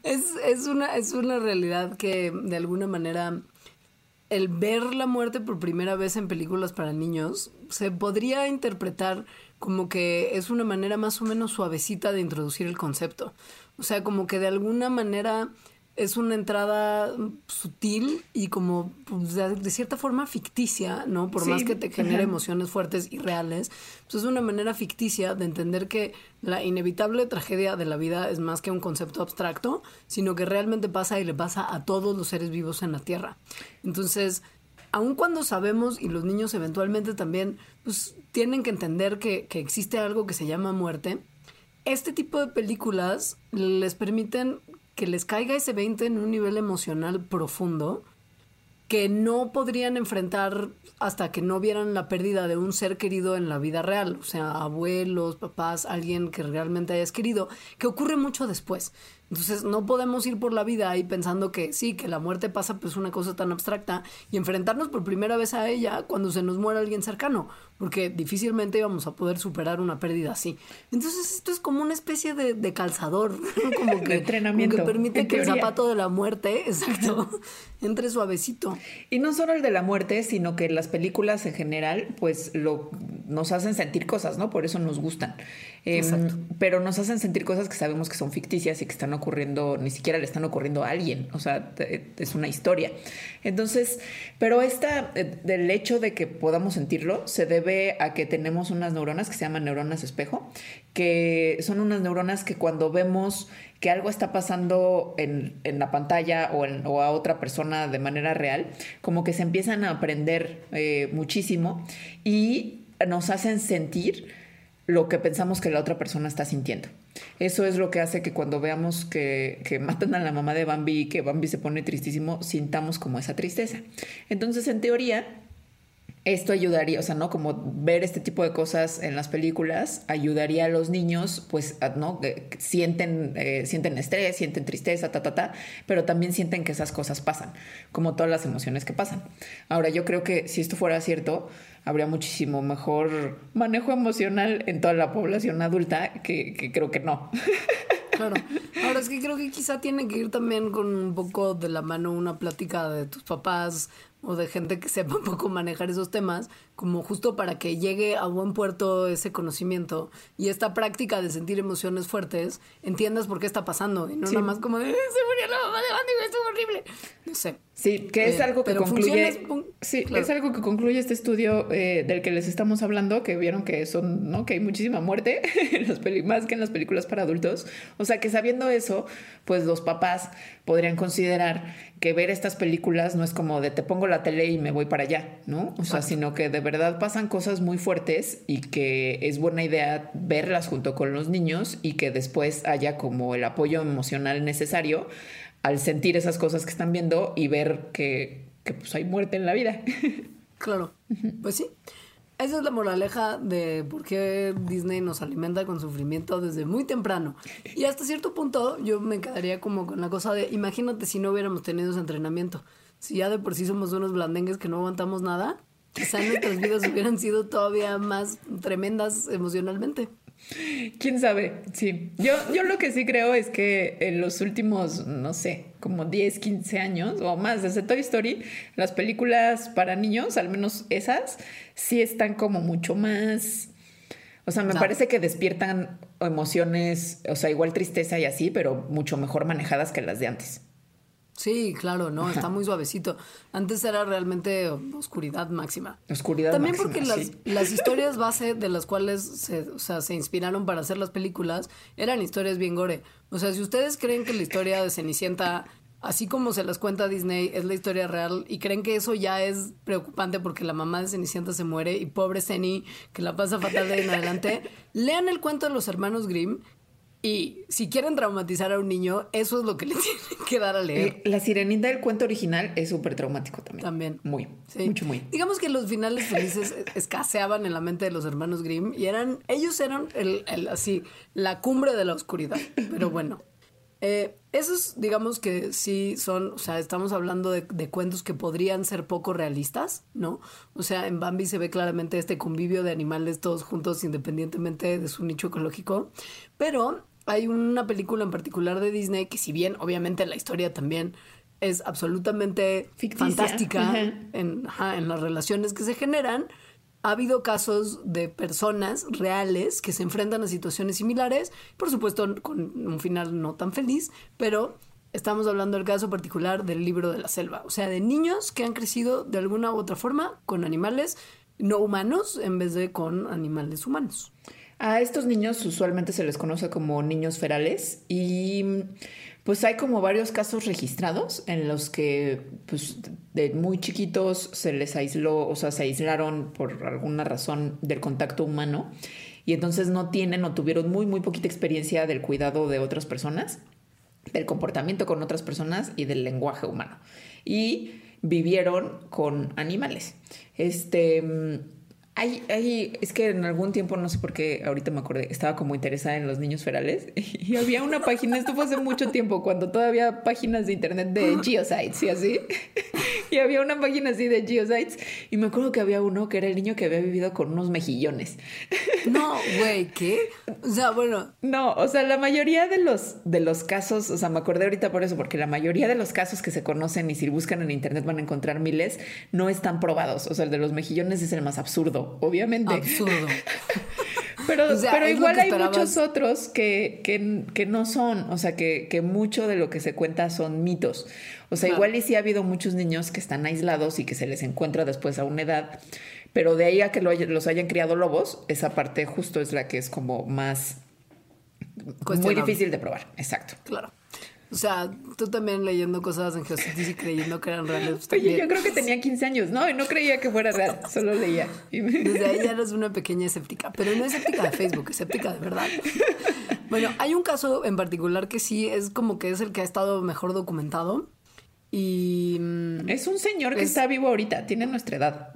[SPEAKER 2] Es, es, una, es una realidad que de alguna manera el ver la muerte por primera vez en películas para niños se podría interpretar como que es una manera más o menos suavecita de introducir el concepto. O sea, como que de alguna manera es una entrada sutil y como pues, de, cierta forma ficticia, ¿no? Por más que te genere emociones fuertes y reales, pues es una manera ficticia de entender que la inevitable tragedia de la vida es más que un concepto abstracto, sino que realmente pasa y le pasa a todos los seres vivos en la Tierra. Entonces, aun cuando sabemos y los niños eventualmente también, pues tienen que entender que, que existe algo que se llama muerte, este tipo de películas les permiten que les caiga ese 20 en un nivel emocional profundo que no podrían enfrentar hasta que no vieran la pérdida de un ser querido en la vida real, o sea, abuelos, papás, alguien que realmente hayas querido, que ocurre mucho después. Entonces no podemos ir por la vida ahí pensando que sí, que la muerte pasa pues una cosa tan abstracta y enfrentarnos por primera vez a ella cuando se nos muera alguien cercano, porque difícilmente íbamos a poder superar una pérdida así. Entonces esto es como una especie de, calzador, como que, entrenamiento, que permite que el zapato de la muerte, exacto, entre suavecito.
[SPEAKER 1] Y no solo el de la muerte, sino que las películas en general pues lo, nos hacen sentir cosas, ¿no? Por eso nos gustan. Em, pero nos hacen sentir cosas que sabemos que son ficticias y que están ocurriendo, ni siquiera le están ocurriendo a alguien, o sea, es una historia. Entonces, pero esta, eh, del hecho de que podamos sentirlo, se debe a que tenemos unas neuronas que se llaman neuronas espejo, que son unas neuronas que cuando vemos que algo está pasando en, la pantalla o, o, a otra persona de manera real, como que se empiezan a aprender eh, muchísimo y nos hacen sentir lo que pensamos que la otra persona está sintiendo. Eso es lo que hace que cuando veamos que, que, matan a la mamá de Bambi y que Bambi se pone tristísimo, sintamos como esa tristeza. Entonces, en teoría, esto ayudaría, o sea, ¿no? Como ver este tipo de cosas en las películas ayudaría a los niños, pues, ¿no? sienten, eh, sienten estrés, sienten tristeza, ta, ta, ta, pero también sienten que esas cosas pasan, como todas las emociones que pasan. Ahora, yo creo que si esto fuera cierto, habría muchísimo mejor manejo emocional en toda la población adulta, que, que creo que no.
[SPEAKER 2] Claro. Ahora es que creo que quizá tiene que ir también con un poco de la mano una plática de tus papás o de gente que sepa un poco manejar esos temas, como justo para que llegue a buen puerto ese conocimiento y esta práctica de sentir emociones fuertes, entiendas por qué está pasando y no nada más como de, se murió la mamá de Bandy, es horrible. No sé.
[SPEAKER 1] Sí, que es eh, algo que concluye. sí, es algo que concluye este estudio eh, del que les estamos hablando, que vieron que son, ¿no? Que hay muchísima muerte en las más que en las películas para adultos. O sea que sabiendo eso, pues los papás podrían considerar que ver estas películas no es como de te pongo la tele y me voy para allá, ¿no? O sea, sino que de verdad pasan cosas muy fuertes y que es buena idea verlas junto con los niños y que después haya como el apoyo emocional necesario al sentir esas cosas que están viendo y ver que, pues hay muerte en la vida.
[SPEAKER 2] Claro, pues sí. Esa es la moraleja de por qué Disney nos alimenta con sufrimiento desde muy temprano. Y hasta cierto punto yo me quedaría como con la cosa de, imagínate si no hubiéramos tenido ese entrenamiento. Si ya de por sí somos unos blandengues que no aguantamos nada, quizá nuestras vidas hubieran sido todavía más tremendas emocionalmente.
[SPEAKER 1] ¿Quién sabe? Sí. Yo, yo lo que sí creo es que en los últimos, no sé, como 10, 15 años o más desde Toy Story, las películas para niños, al menos esas, sí están como mucho más... O sea, me parece que despiertan emociones, o sea, igual tristeza y así, pero mucho mejor manejadas que las de antes.
[SPEAKER 2] Sí, claro, no, está muy suavecito. Antes era realmente oscuridad máxima.
[SPEAKER 1] Oscuridad
[SPEAKER 2] También
[SPEAKER 1] máxima.
[SPEAKER 2] porque las, las historias base de las cuales se, o sea, se inspiraron para hacer las películas eran historias bien gore. O sea, si ustedes creen que la historia de Cenicienta, así como se las cuenta Disney, es la historia real y creen que eso ya es preocupante porque la mamá de Cenicienta se muere y pobre Ceni, que la pasa fatal de ahí en adelante, lean el cuento de los hermanos Grimm y si quieren traumatizar a un niño, eso es lo que le tienen que dar a leer.
[SPEAKER 1] Eh, La sirenita del cuento original es súper traumático también.
[SPEAKER 2] También.
[SPEAKER 1] Muy.
[SPEAKER 2] Sí.
[SPEAKER 1] Mucho, muy.
[SPEAKER 2] Digamos que los finales felices escaseaban en la mente de los hermanos Grimm y eran, ellos eran el, el- así, la cumbre de la oscuridad. Pero bueno, eh, esos digamos que sí son, o sea, estamos hablando de, de cuentos que podrían ser poco realistas, ¿no? O sea, en Bambi se ve claramente este convivio de animales todos juntos independientemente de su nicho ecológico, pero hay una película en particular de Disney que si bien obviamente la historia también es absolutamente
[SPEAKER 1] Ficticia.
[SPEAKER 2] fantástica en, ajá, en las relaciones que se generan, ha habido casos de personas reales que se enfrentan a situaciones similares, por supuesto con un final no tan feliz, pero estamos hablando del caso particular del libro de la selva, o sea, de niños que han crecido de alguna u otra forma con animales no humanos en vez de con animales humanos.
[SPEAKER 1] A estos niños usualmente se les conoce como niños ferales y pues hay como varios casos registrados en los que pues de muy chiquitos se les aisló, o sea, se aislaron por alguna razón del contacto humano y entonces no tienen o tuvieron muy muy poquita experiencia del cuidado de otras personas, del comportamiento con otras personas y del lenguaje humano. Y vivieron con animales. Este mm, hay, hay, es que en algún tiempo, no sé por qué, ahorita me acordé, estaba como interesada en los niños ferales y había una página, esto fue hace mucho tiempo, cuando todavía páginas de internet de geosites y así, y había una página así de geosites y me acuerdo que había uno que era el niño que había vivido con unos mejillones.
[SPEAKER 2] No, güey, ¿qué? O sea, bueno,
[SPEAKER 1] No, o sea, la mayoría de los, de los casos, o sea, me acordé ahorita por eso, porque la mayoría de los casos que se conocen y si buscan en internet van a encontrar miles, no están probados. O sea, el de los mejillones es el más absurdo, obviamente.
[SPEAKER 2] absurdo.
[SPEAKER 1] Pero,
[SPEAKER 2] O sea,
[SPEAKER 1] pero igual hay muchos otros que, que, que no son, o sea, que, que mucho de lo que se cuenta son mitos. O sea, igual y sí ha habido muchos niños que están aislados y que se les encuentra después a una edad, pero de ahí a que lo haya- los hayan criado lobos, esa parte justo es la que es como más muy difícil de probar. Exacto.
[SPEAKER 2] Claro. O sea, tú también leyendo cosas en Geocities y creyendo que eran reales. pues,
[SPEAKER 1] Oye,
[SPEAKER 2] también.
[SPEAKER 1] yo creo que tenía 15 años, ¿no? Y no creía que fuera real, solo leía.
[SPEAKER 2] Desde ahí ya eres una pequeña escéptica, pero no escéptica de Facebook, escéptica de verdad. Bueno, hay un caso en particular que sí es como que es el que ha estado mejor documentado y mm,
[SPEAKER 1] Es un señor que
[SPEAKER 2] Es-
[SPEAKER 1] está vivo ahorita, tiene nuestra edad.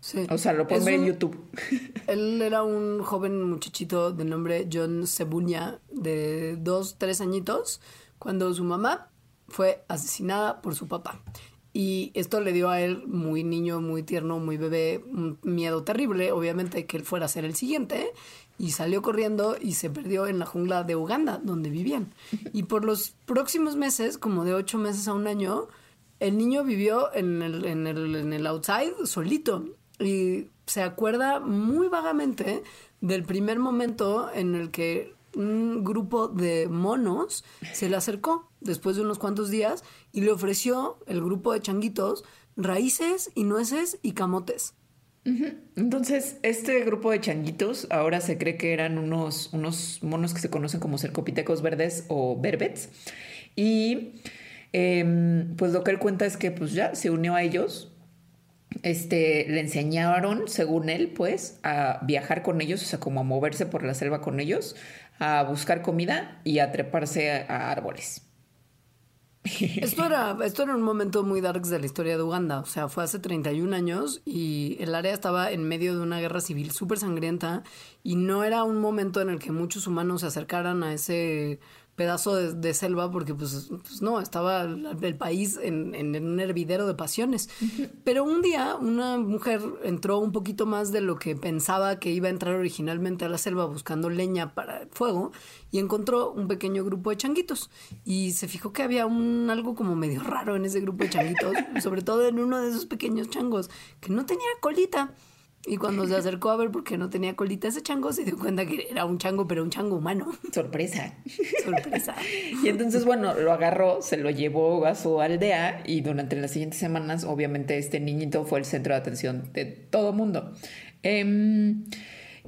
[SPEAKER 2] sí.
[SPEAKER 1] O sea, lo pueden ver en YouTube.
[SPEAKER 2] Él era un joven muchachito de nombre John Cebuña, de dos, tres añitos, cuando su mamá fue asesinada por su papá. Y esto le dio a él, muy niño, muy tierno, muy bebé, un miedo terrible, obviamente, que él fuera a ser el siguiente. Y salió corriendo y se perdió en la jungla de Uganda, donde vivían. Y por los próximos meses, como de ocho meses a un año, el niño vivió en el, en el, en el outside solito y se acuerda muy vagamente del primer momento en el que un grupo de monos se le acercó después de unos cuantos días y le ofreció el grupo de changuitos raíces y nueces y camotes.
[SPEAKER 1] Entonces, este grupo de changuitos ahora se cree que eran unos, unos monos que se conocen como cercopitecos verdes o berbets. Y em, pues lo que él cuenta es que pues ya se unió a ellos. Este, le enseñaron, según él, pues, a viajar con ellos, o sea, como a moverse por la selva con ellos, a buscar comida y a treparse a, a árboles.
[SPEAKER 2] Esto era, esto era un momento muy dark de la historia de Uganda. O sea, fue hace 31 años y el área estaba en medio de una guerra civil súper sangrienta y no era un momento en el que muchos humanos se acercaran a ese pedazo de, selva porque pues, pues, no, estaba el, país en, en, un hervidero de pasiones. Pero un día una mujer entró un poquito más de lo que pensaba que iba a entrar originalmente a la selva buscando leña para el fuego y encontró un pequeño grupo de changuitos y se fijó que había un algo como medio raro en ese grupo de changuitos, sobre todo en uno de esos pequeños changos que no tenía colita. Y cuando se acercó a ver por qué no tenía colita ese chango, se dio cuenta que era un chango, pero un chango humano.
[SPEAKER 1] Sorpresa.
[SPEAKER 2] Sorpresa.
[SPEAKER 1] y entonces, bueno, lo agarró, se lo llevó a su aldea y durante las siguientes semanas, obviamente, este niñito fue el centro de atención de todo mundo. Em,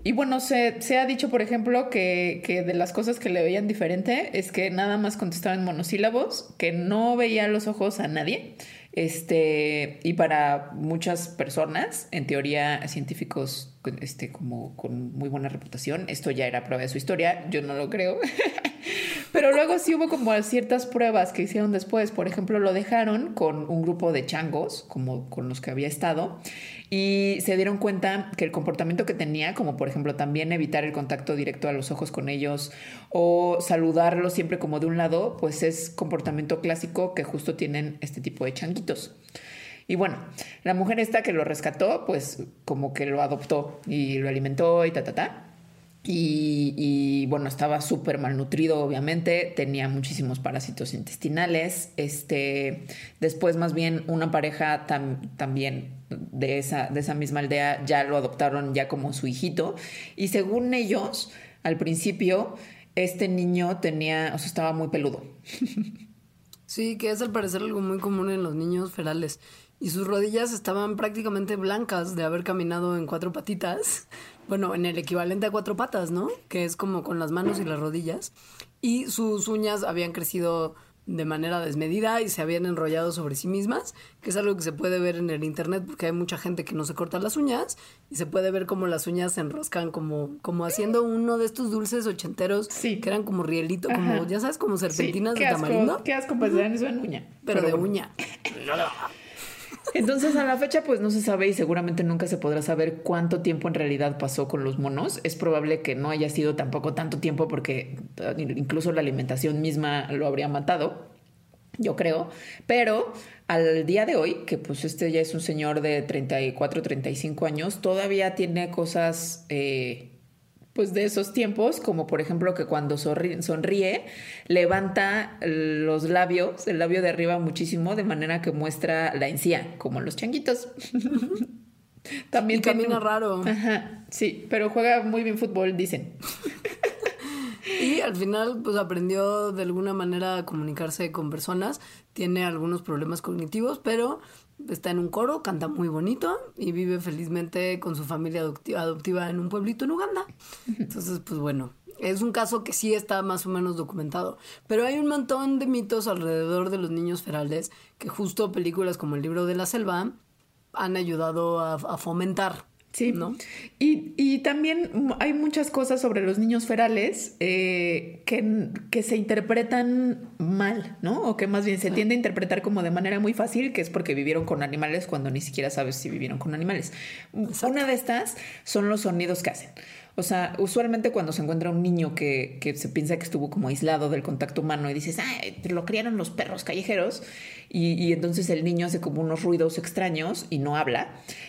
[SPEAKER 1] y bueno, se, se, ha dicho, por ejemplo, que, que, de las cosas que le veían diferente es que nada más contestaba en monosílabos, que no veía los ojos a nadie este, y para muchas personas, en teoría, científicos este, como con muy buena reputación, esto ya era prueba de su historia, yo no lo creo. Pero luego sí hubo como ciertas pruebas que hicieron después. Por ejemplo, lo dejaron con un grupo de changos, como con los que había estado, y se dieron cuenta que el comportamiento que tenía, como por ejemplo también evitar el contacto directo a los ojos con ellos o saludarlos siempre como de un lado, pues es comportamiento clásico que justo tienen este tipo de changuitos. Y bueno, la mujer esta que lo rescató, pues como que lo adoptó y lo alimentó y ta, ta, ta. Y, bueno, estaba súper malnutrido, obviamente, tenía muchísimos parásitos intestinales. Este, después, más bien, una pareja también de esa, de esa misma aldea ya lo adoptaron ya como su hijito. Y según ellos, al principio, este niño tenía, o sea, estaba muy peludo.
[SPEAKER 2] Sí, que es al parecer algo muy común en los niños ferales. Y sus rodillas estaban prácticamente blancas de haber caminado en cuatro patitas bueno, en el equivalente a cuatro patas, ¿no? Que es como con las manos y las rodillas. Y sus uñas habían crecido de manera desmedida y se habían enrollado sobre sí mismas, que es algo que se puede ver en el internet porque hay mucha gente que no se corta las uñas y se puede ver como las uñas se enroscan como, como haciendo uno de estos dulces ochenteros que eran como rielito, como, ya sabes, como serpentinas de tamarindo.
[SPEAKER 1] Qué asco, pues de uña.
[SPEAKER 2] Pero, de uña.
[SPEAKER 1] Entonces, a la fecha, pues no se sabe y seguramente nunca se podrá saber cuánto tiempo en realidad pasó con los monos. Es probable que no haya sido tampoco tanto tiempo porque eh, incluso la alimentación misma lo habría matado, yo creo. Pero al día de hoy, que pues este ya es un señor de 34, 35 años, todavía tiene cosas... Eh, pues de esos tiempos, como por ejemplo que cuando sonríe, levanta los labios, el labio de arriba muchísimo, de manera que muestra la encía, como los changuitos.
[SPEAKER 2] También camina raro.
[SPEAKER 1] Ajá, sí, pero juega muy bien fútbol, dicen.
[SPEAKER 2] y al final, pues aprendió de alguna manera a comunicarse con personas. Tiene algunos problemas cognitivos, pero está en un coro, canta muy bonito y vive felizmente con su familia adoptiva en un pueblito en Uganda. Entonces, pues bueno, es un caso que sí está más o menos documentado. Pero hay un montón de mitos alrededor de los niños ferales que justo películas como El libro de la selva han ayudado a, a fomentar.
[SPEAKER 1] Sí, ¿no? Y, y, también hay muchas cosas sobre los niños ferales eh, que, que, se interpretan mal, ¿no? O que más bien se tiende a interpretar como de manera muy fácil, que es porque vivieron con animales cuando ni siquiera sabes si vivieron con animales. Una de estas son los sonidos que hacen. O sea, usualmente cuando se encuentra un niño que, que se piensa que estuvo como aislado del contacto humano y dices, ah, lo criaron los perros callejeros, y, y, entonces el niño hace como unos ruidos extraños y no habla.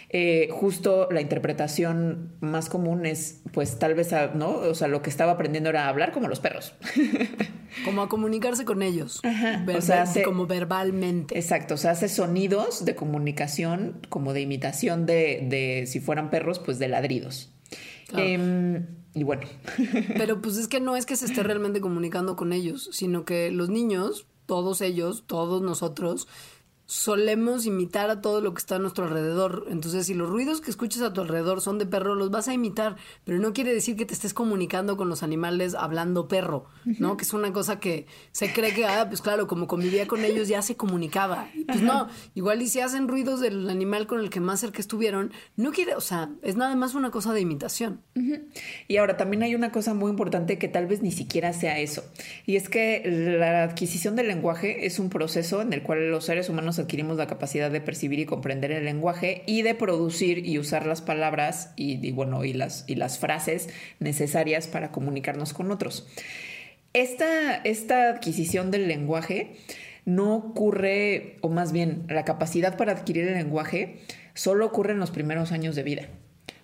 [SPEAKER 1] Eh, justo la interpretación más común es, pues tal vez, ¿no? O sea, lo que estaba aprendiendo era hablar como los perros.
[SPEAKER 2] Como a comunicarse con ellos. Ajá. o sea, como verbalmente.
[SPEAKER 1] Exacto. O sea, hace sonidos de comunicación, como de imitación de, de si fueran perros, pues de ladridos. Em, y bueno.
[SPEAKER 2] Pero pues es que no es que se esté realmente comunicando con ellos, sino que los niños, todos ellos, todos nosotros, solemos imitar a todo lo que está a nuestro alrededor. Entonces, si los ruidos que escuchas a tu alrededor son de perro, los vas a imitar, pero no quiere decir que te estés comunicando con los animales hablando perro, ¿no? Que es una cosa que se cree que, ah, pues claro, como convivía con ellos ya se comunicaba. Pues no, igual y si hacen ruidos del animal con el que más cerca estuvieron, no quiere, o sea, es nada más una cosa de imitación.
[SPEAKER 1] Y ahora también hay una cosa muy importante que tal vez ni siquiera sea eso, y es que la adquisición del lenguaje es un proceso en el cual los seres humanos adquirimos la capacidad de percibir y comprender el lenguaje y de producir y usar las palabras y, bueno, y las, y las frases necesarias para comunicarnos con otros. Esta, esta adquisición del lenguaje no ocurre, o más bien, la capacidad para adquirir el lenguaje solo ocurre en los primeros años de vida.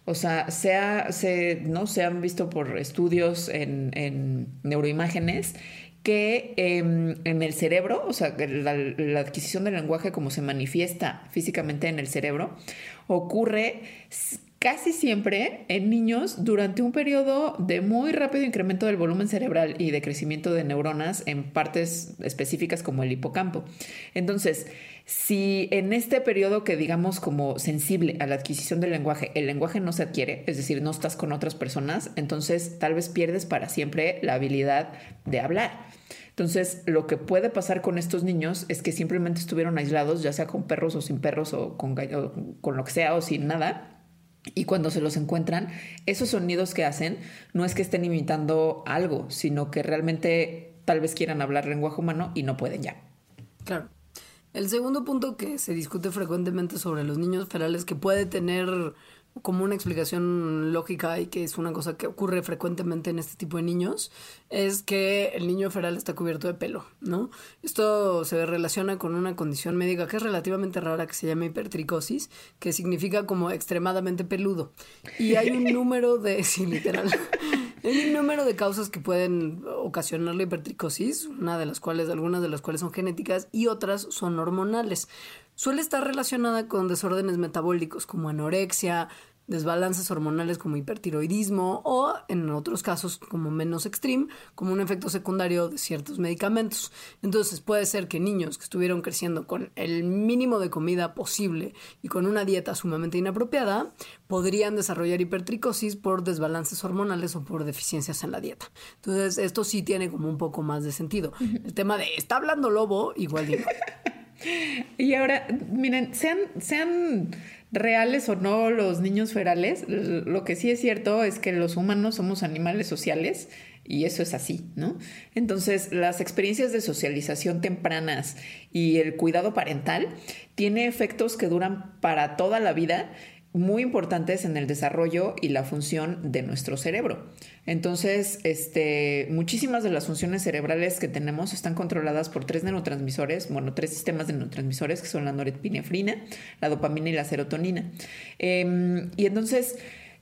[SPEAKER 1] O sea, se, ¿no? se han visto por estudios en, en neuroimágenes que em, en el cerebro, o sea, la, adquisición del lenguaje como se manifiesta físicamente en el cerebro, ocurre casi siempre en niños durante un periodo de muy rápido incremento del volumen cerebral y de crecimiento de neuronas en partes específicas como el hipocampo. Entonces, si en este periodo que digamos como sensible a la adquisición del lenguaje, el lenguaje no se adquiere, es decir, no estás con otras personas, entonces tal vez pierdes para siempre la habilidad de hablar. Entonces, lo que puede pasar con estos niños es que simplemente estuvieron aislados, ya sea con perros o sin perros o con, con lo que sea o sin nada. Y cuando se los encuentran, esos sonidos que hacen no es que estén imitando algo, sino que realmente tal vez quieran hablar lenguaje humano y no pueden ya.
[SPEAKER 2] Claro. El segundo punto que se discute frecuentemente sobre los niños ferales que puede tener como una explicación lógica y que es una cosa que ocurre frecuentemente en este tipo de niños, es que el niño feral está cubierto de pelo, ¿no? Esto se relaciona con una condición médica que es relativamente rara que se llama hipertricosis, que significa como extremadamente peludo. Y hay un número de, sí, literal, hay un número de causas que pueden ocasionar la hipertricosis, una de las cuales, algunas de las cuales son genéticas y otras son hormonales suele estar relacionada con desórdenes metabólicos como anorexia, desbalances hormonales como hipertiroidismo o, en otros casos como menos extreme, como un efecto secundario de ciertos medicamentos. Entonces puede ser que niños que estuvieron creciendo con el mínimo de comida posible y con una dieta sumamente inapropiada podrían desarrollar hipertricosis por desbalances hormonales o por deficiencias en la dieta. Entonces esto sí tiene como un poco más de sentido. El tema de está hablando lobo, igual digo.
[SPEAKER 1] Y ahora, miren, sean, sean reales o no los niños ferales, lo que sí es cierto es que los humanos somos animales sociales y eso es así, ¿no? Entonces, las experiencias de socialización tempranas y el cuidado parental tiene efectos que duran para toda la vida muy importantes en el desarrollo y la función de nuestro cerebro. Entonces, este, muchísimas de las funciones cerebrales que tenemos están controladas por tres neurotransmisores, bueno, tres sistemas de neurotransmisores que son la norepinefrina, la dopamina y la serotonina. Em, y entonces,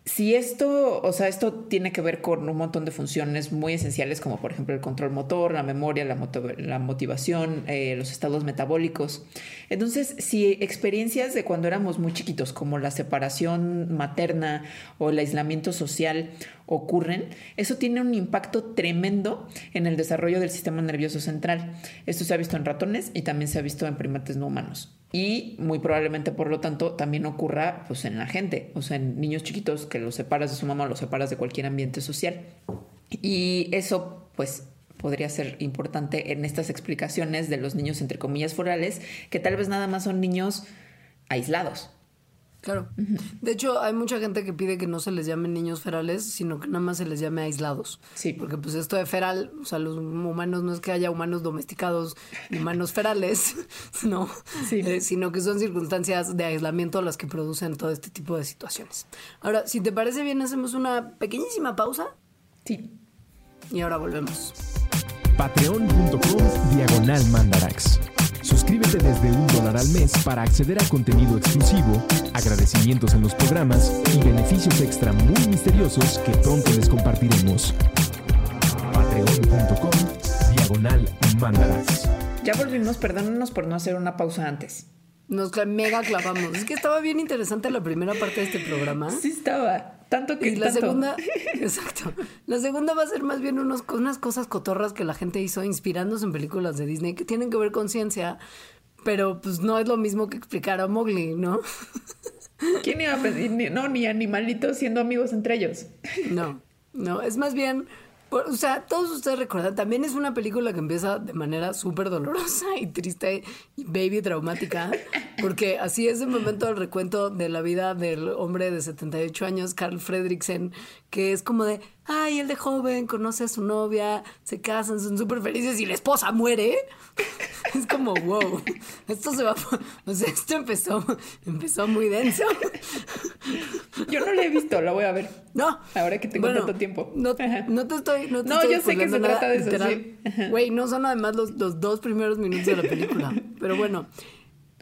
[SPEAKER 1] si esto, o sea, esto tiene que ver con un montón de funciones muy esenciales, como por ejemplo el control motor, la memoria, la, motivación, eh, los estados metabólicos. Entonces, si experiencias de cuando éramos muy chiquitos, como la separación materna o el aislamiento social, ocurren, eso tiene un impacto tremendo en el desarrollo del sistema nervioso central. Esto se ha visto en ratones y también se ha visto en primates no humanos y muy probablemente por lo tanto también ocurra pues en la gente, o sea, en niños chiquitos que los separas de su mamá, los separas de cualquier ambiente social. Y eso pues podría ser importante en estas explicaciones de los niños entre comillas forales, que tal vez nada más son niños aislados.
[SPEAKER 2] Claro. De hecho, hay mucha gente que pide que no se les llame niños ferales, sino que nada más se les llame aislados.
[SPEAKER 1] Sí.
[SPEAKER 2] Porque pues esto de feral, o sea, los humanos no es que haya humanos domesticados ni humanos ferales, no, eh, sino que son circunstancias de aislamiento las que producen todo este tipo de situaciones. Ahora, si te parece bien, hacemos una pequeñísima pausa.
[SPEAKER 1] Sí.
[SPEAKER 2] Y ahora volvemos.
[SPEAKER 4] Patreon.com Diagonal Mandarax. Suscríbete desde un dólar al mes para acceder a contenido exclusivo, agradecimientos en los programas y beneficios extra muy misteriosos que pronto les compartiremos. Patreon.com Diagonal Mandarax.
[SPEAKER 1] Ya volvimos, perdónenos por no hacer una pausa antes.
[SPEAKER 2] Nos mega clavamos. Es que estaba bien interesante la primera parte de este programa.
[SPEAKER 1] Sí estaba. Tanto que
[SPEAKER 2] y la segunda, exacto. La segunda va a ser más bien unos, unas cosas cotorras que la gente hizo inspirándose en películas de Disney que tienen que ver con ciencia, Pero pues no es lo mismo que explicar a Mowgli, ¿no?
[SPEAKER 1] ¿Quién iba a pensar? No, ni animalitos siendo amigos entre ellos.
[SPEAKER 2] No, no, es más bien o sea, todos ustedes recuerdan, también es una película que empieza de manera súper dolorosa y triste y baby traumática, porque así es el momento del recuento de la vida del hombre de 78 años, Carl Fredriksen, que es como de, ay, él de joven conoce a su novia, se casan, son súper felices y la esposa muere. Es como, wow, esto se va, o sea, esto empezó, empezó muy denso.
[SPEAKER 1] Yo no lo he visto, lo voy a ver.
[SPEAKER 2] No.
[SPEAKER 1] Ahora que tengo tanto tiempo.
[SPEAKER 2] No, no, te estoy, no te
[SPEAKER 1] no yo sé que se trata de eso,
[SPEAKER 2] Güey, no son además los, los dos primeros minutos de la película. Pero bueno,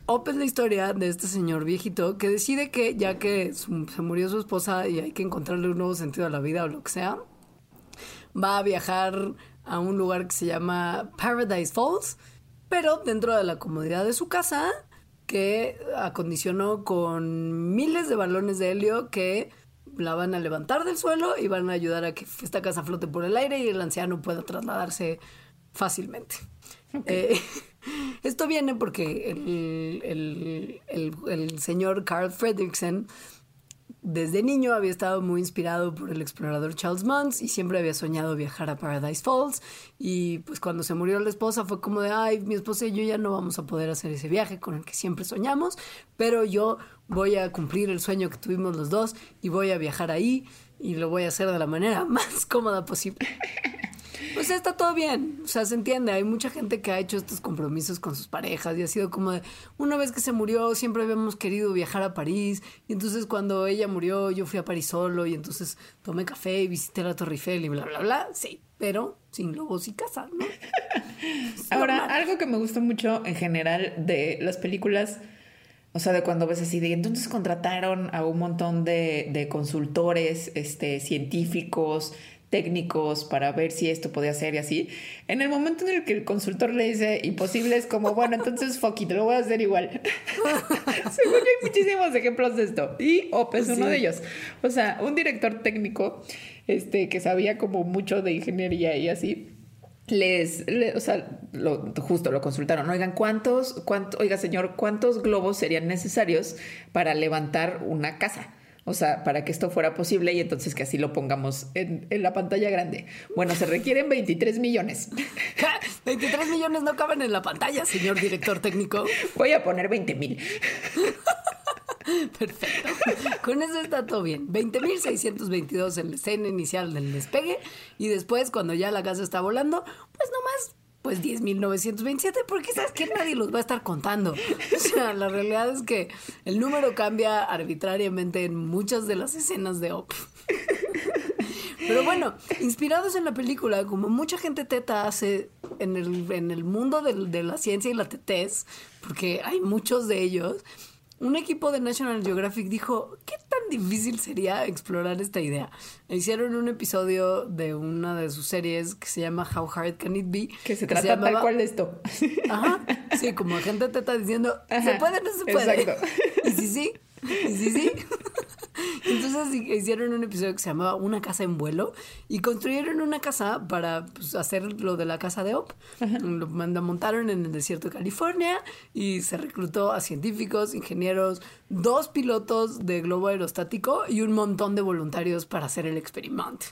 [SPEAKER 2] Op es la historia de este señor viejito que decide que ya que se murió su esposa y hay que encontrarle un nuevo sentido a la vida o lo que sea, va a viajar a un lugar que se llama Paradise Falls, pero dentro de la comodidad de su casa, que acondicionó con miles de balones de helio que la van a levantar del suelo y van a ayudar a que esta casa flote por el aire y el anciano pueda trasladarse fácilmente. Eh, esto viene porque el, señor Carl Fredricksen desde niño había estado muy inspirado por el explorador Charles Muntz y siempre había soñado viajar a Paradise Falls. Y pues cuando se murió la esposa fue como de ay mi esposa y yo ya no vamos a poder hacer ese viaje con el que siempre soñamos pero yo voy a cumplir el sueño que tuvimos los dos y voy a viajar ahí y lo voy a hacer de la manera más cómoda posible pues está todo bien, o sea, se entiende, hay mucha gente que ha hecho estos compromisos con sus parejas y ha sido como de, una vez que se murió siempre habíamos querido viajar a París y entonces cuando ella murió yo fui a París solo y entonces tomé café y visité la Torre Eiffel y bla, bla, bla, sí, pero sin globos y casa, ¿no?
[SPEAKER 1] Ahora, algo que me gusta mucho en general de las películas... O sea, de cuando ves así, de entonces contrataron a un montón de, de consultores, este, científicos, técnicos para ver si esto podía ser y así. En el momento en el que el consultor le dice imposible, es como, bueno, entonces fuck it, lo voy a hacer igual. Según yo hay muchísimos ejemplos de esto. Y OP es uno de ellos. O sea, un director técnico este, que sabía como mucho de ingeniería y así. Les, o sea, lo, justo lo consultaron. Oigan, ¿cuántos, cuánto, oiga, señor, cuántos globos serían necesarios para levantar una casa? O sea, para que esto fuera posible y entonces que así lo pongamos en, la pantalla grande. Bueno, se requieren 23 millones.
[SPEAKER 2] 23 millones no caben en la pantalla, señor director técnico.
[SPEAKER 1] Voy a poner 20 mil.
[SPEAKER 2] Perfecto. Con eso está todo bien. 20.622 en la escena inicial del despegue y después cuando ya la casa está volando, pues nomás pues 10.927, porque sabes que nadie los va a estar contando. O sea, la realidad es que el número cambia arbitrariamente en muchas de las escenas de OP. Pero bueno, inspirados en la película, como mucha gente teta hace en el, en el mundo de, la ciencia y la tetez, porque hay muchos de ellos, un equipo de National Geographic dijo, ¿qué tan difícil sería explorar esta idea? Hicieron un episodio de una de sus series que se llama How Hard Can It Be?
[SPEAKER 1] Que se trata tal cual de esto.
[SPEAKER 2] Ajá, sí, como gente te está diciendo, ¿se puede o no se puede? Exacto. Y sí, sí, sí, sí. Entonces hicieron un episodio que se llamaba Una casa en vuelo y construyeron una casa para pues, hacer lo de la casa de Op. Lo montaron en el desierto de California y se reclutó a científicos, ingenieros, dos pilotos de globo aerostático y un montón de voluntarios para hacer el experimento.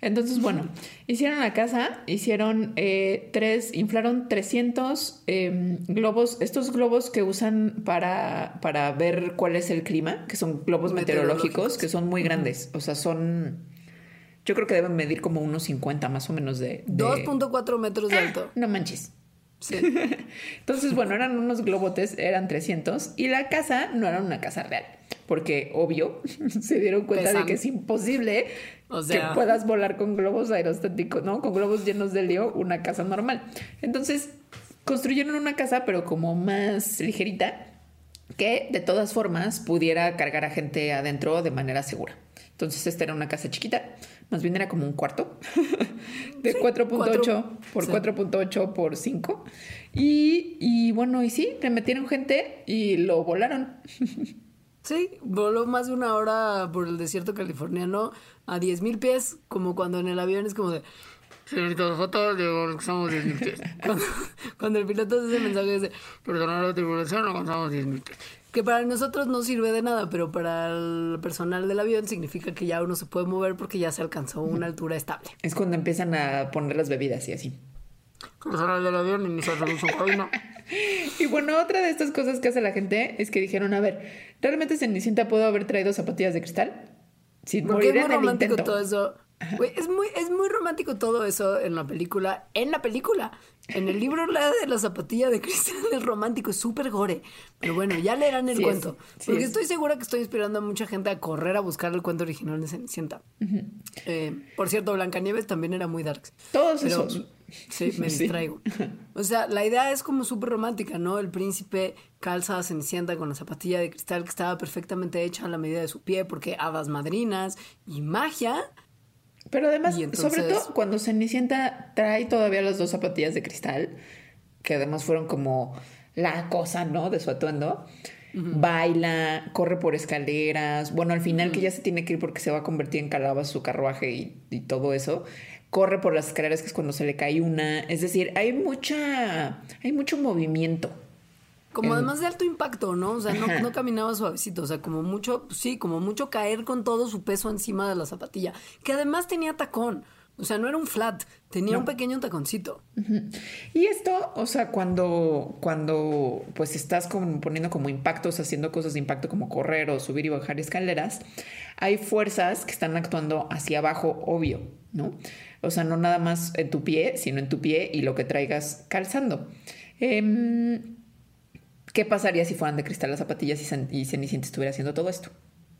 [SPEAKER 1] Entonces, bueno, hicieron la casa, hicieron eh, tres, inflaron 300 em, globos, estos globos que usan para, para ver cuál es el clima, que son globos meteorológicos, que son muy grandes, o sea, son... Yo creo que deben medir como unos 50 más o menos de...
[SPEAKER 2] 2.4 metros de alto.
[SPEAKER 1] no manches. Sí. Entonces, bueno, eran unos globotes, eran 300 y la casa no era una casa real, porque obvio se dieron cuenta de que es imposible que puedas volar con globos aerostáticos, ¿no? Con globos llenos de lío, una casa normal. Entonces, construyeron una casa, pero como más ligerita, que de todas formas pudiera cargar a gente adentro de manera segura. Entonces, esta era una casa chiquita más bien era como un cuarto de 4.8 por 4.8 por 5. Y, y bueno, y sí, le metieron gente y lo volaron.
[SPEAKER 2] Sí, voló más de una hora por el desierto californiano a 10.000 pies, como cuando en el avión es como de... Señorita J, alcanzamos 10 mil pies. Cuando, cuando el piloto hace ese mensaje dice, perdona la tripulación, alcanzamos 10 mil pies. Que para nosotros no sirve de nada, pero para el personal del avión significa que ya uno se puede mover porque ya se alcanzó una altura estable.
[SPEAKER 1] Es cuando empiezan a poner las bebidas y así.
[SPEAKER 2] Personal del avión iniciar servicio en cabina.
[SPEAKER 1] Y bueno, otra de estas cosas que hace la gente es que dijeron, a ver, ¿realmente Cenicienta pudo haber traído zapatillas de cristal? Sin morir en el
[SPEAKER 2] romántico
[SPEAKER 1] intento.
[SPEAKER 2] todo eso. Güey, es muy, es muy romántico todo eso en la película. En la película. En el libro la de la zapatilla de cristal es romántico, es súper gore. Pero bueno, ya leerán el
[SPEAKER 1] Sí es,
[SPEAKER 2] cuento.
[SPEAKER 1] sí
[SPEAKER 2] porque
[SPEAKER 1] es.
[SPEAKER 2] estoy segura que estoy inspirando a mucha gente a correr a buscar el cuento original de Cenicienta. Eh, por cierto, Blancanieves también era muy dark.
[SPEAKER 1] Todos
[SPEAKER 2] Pero,
[SPEAKER 1] esos.
[SPEAKER 2] Sí, me
[SPEAKER 1] Sí.
[SPEAKER 2] distraigo. O sea, la idea es como súper romántica, ¿no? El príncipe calza a Cenicienta con la zapatilla de cristal que estaba perfectamente hecha a la medida de su pie, porque hadas madrinas y magia.
[SPEAKER 1] Pero además,
[SPEAKER 2] entonces-
[SPEAKER 1] sobre todo cuando Cenicienta trae todavía las dos zapatillas de cristal, que además fueron como la cosa, ¿no? De su atuendo. Baila, corre por escaleras. Bueno, al final que ya se tiene que ir porque se va a convertir en calabaza su carruaje y, y todo eso. Corre por las escaleras, que es cuando se le cae una. Es decir, hay mucha. hay mucho movimiento.
[SPEAKER 2] Como
[SPEAKER 1] En-
[SPEAKER 2] además de alto impacto, ¿no? O sea, no, no caminaba suavecito. O sea, como mucho, pues sí, como mucho caer con todo su peso encima de la zapatilla. Que además tenía tacón. O sea, no era un flat, tenía un pequeño taconcito.
[SPEAKER 1] Y esto, o sea, cuando, cuando pues estás como poniendo como impactos, haciendo cosas de impacto como correr o subir y bajar escaleras, hay fuerzas que están actuando hacia abajo, obvio, ¿no? O sea, no nada más en tu pie, sino en tu pie y lo que traigas calzando. Em, ¿Qué pasaría si fueran de cristal las zapatillas y, y Cenicienta estuviera haciendo todo esto?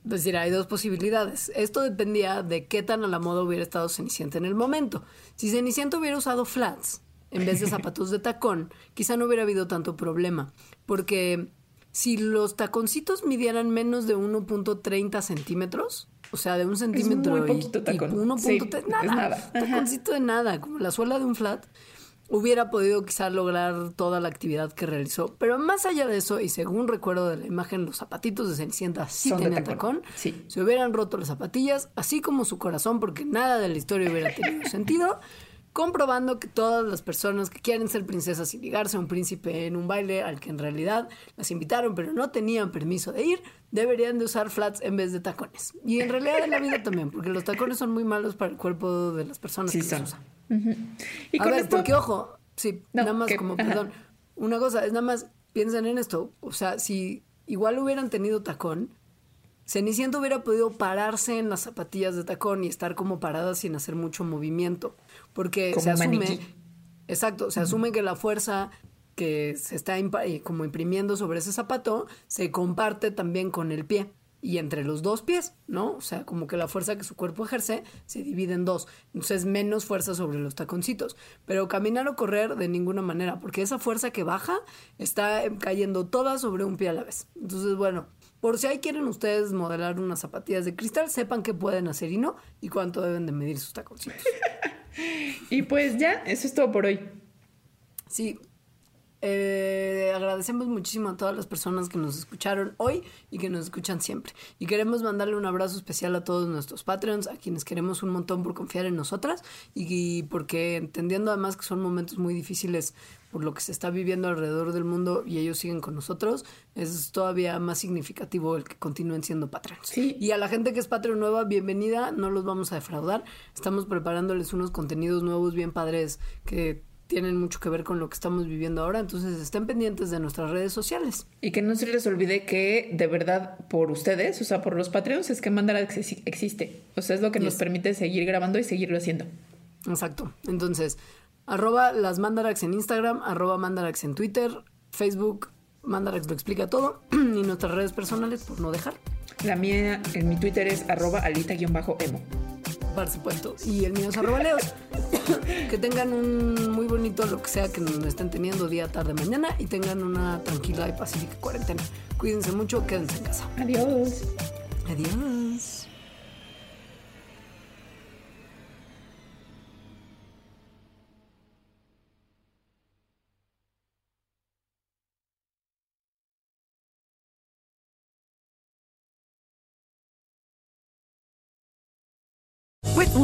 [SPEAKER 2] Es decir, hay dos posibilidades. Esto dependía de qué tan a la moda hubiera estado Cenicienta en el momento. Si Cenicienta hubiera usado flats en vez de zapatos de tacón, quizá no hubiera habido tanto problema. Porque si los taconcitos midieran menos de 1.30 centímetros, o sea, de un centímetro
[SPEAKER 1] muy
[SPEAKER 2] y-
[SPEAKER 1] poquito
[SPEAKER 2] y,
[SPEAKER 1] tacón.
[SPEAKER 2] 1.3,
[SPEAKER 1] Sí,
[SPEAKER 2] nada,
[SPEAKER 1] es nada.
[SPEAKER 2] Taconcito de nada, como la suela de un flat, hubiera podido quizá lograr toda la actividad que realizó. Pero más allá de eso, y según recuerdo de la imagen, los zapatitos de Cenicienta sí
[SPEAKER 1] Son
[SPEAKER 2] tenían
[SPEAKER 1] tacón.
[SPEAKER 2] tacón.
[SPEAKER 1] Sí.
[SPEAKER 2] Se hubieran roto las zapatillas, así como su corazón, porque nada de la historia hubiera tenido sentido. Comprobando que todas las personas que quieren ser princesas y ligarse a un príncipe en un baile al que en realidad las invitaron pero no tenían permiso de ir, deberían de usar flats en vez de tacones. Y en realidad en la vida también, porque los tacones son muy malos para el cuerpo de las personas
[SPEAKER 1] Sí,
[SPEAKER 2] que los
[SPEAKER 1] Y
[SPEAKER 2] a
[SPEAKER 1] con
[SPEAKER 2] ver,
[SPEAKER 1] esto,
[SPEAKER 2] porque ojo, sí,
[SPEAKER 1] No,
[SPEAKER 2] nada más
[SPEAKER 1] que-
[SPEAKER 2] como,
[SPEAKER 1] ajá.
[SPEAKER 2] perdón, una cosa, es nada más, piensen en esto, o sea, si igual hubieran tenido tacón, Cenicienta hubiera podido pararse en las zapatillas de tacón y estar como parada sin hacer mucho movimiento, porque
[SPEAKER 1] Como
[SPEAKER 2] se asume,
[SPEAKER 1] maniquí.
[SPEAKER 2] exacto, se asume que la fuerza que se está eh, como imprimiendo sobre ese zapato se comparte también con el pie y entre los dos pies, ¿no? O sea, como que la fuerza que su cuerpo ejerce se divide en dos. Entonces, menos fuerza sobre los taconcitos. Pero caminar o correr de ninguna manera, porque esa fuerza que baja está cayendo toda sobre un pie a la vez. Entonces, bueno, por si ahí quieren ustedes modelar unas zapatillas de cristal, sepan qué pueden hacer y no, y cuánto deben de medir sus taconcitos.
[SPEAKER 1] y pues ya, eso es todo por hoy.
[SPEAKER 2] Sí. Eh, agradecemos muchísimo a todas las personas que nos escucharon hoy y que nos escuchan siempre. Y queremos mandarle un abrazo especial a todos nuestros Patreons, a quienes queremos un montón por confiar en nosotras y, y porque entendiendo además que son momentos muy difíciles por lo que se está viviendo alrededor del mundo y ellos siguen con nosotros, es todavía más significativo el que continúen siendo Patreons.
[SPEAKER 1] Sí.
[SPEAKER 2] Y a la gente que es Patreon nueva, bienvenida, no los vamos a defraudar. Estamos preparándoles unos contenidos nuevos bien padres que tienen mucho que ver con lo que estamos viviendo ahora, entonces estén pendientes de nuestras redes sociales.
[SPEAKER 1] Y que no se les olvide que de verdad por ustedes, o sea, por los Patreons, es que Mandarax ex- existe. O sea, es lo que nos permite seguir grabando y seguirlo haciendo.
[SPEAKER 2] Exacto. Entonces, arroba las mandarax en Instagram, arroba mandarax en Twitter, Facebook, mandarax lo explica todo, y nuestras redes personales, por no dejar,
[SPEAKER 1] La mía en mi Twitter es arroba alita-emo.
[SPEAKER 2] Por supuesto. Y el mío es arroba leos. que tengan un muy bonito lo que sea que nos estén teniendo día, tarde, mañana, y tengan una tranquila y pacífica cuarentena. Cuídense mucho, quédense en casa.
[SPEAKER 1] Adiós.
[SPEAKER 2] Adiós.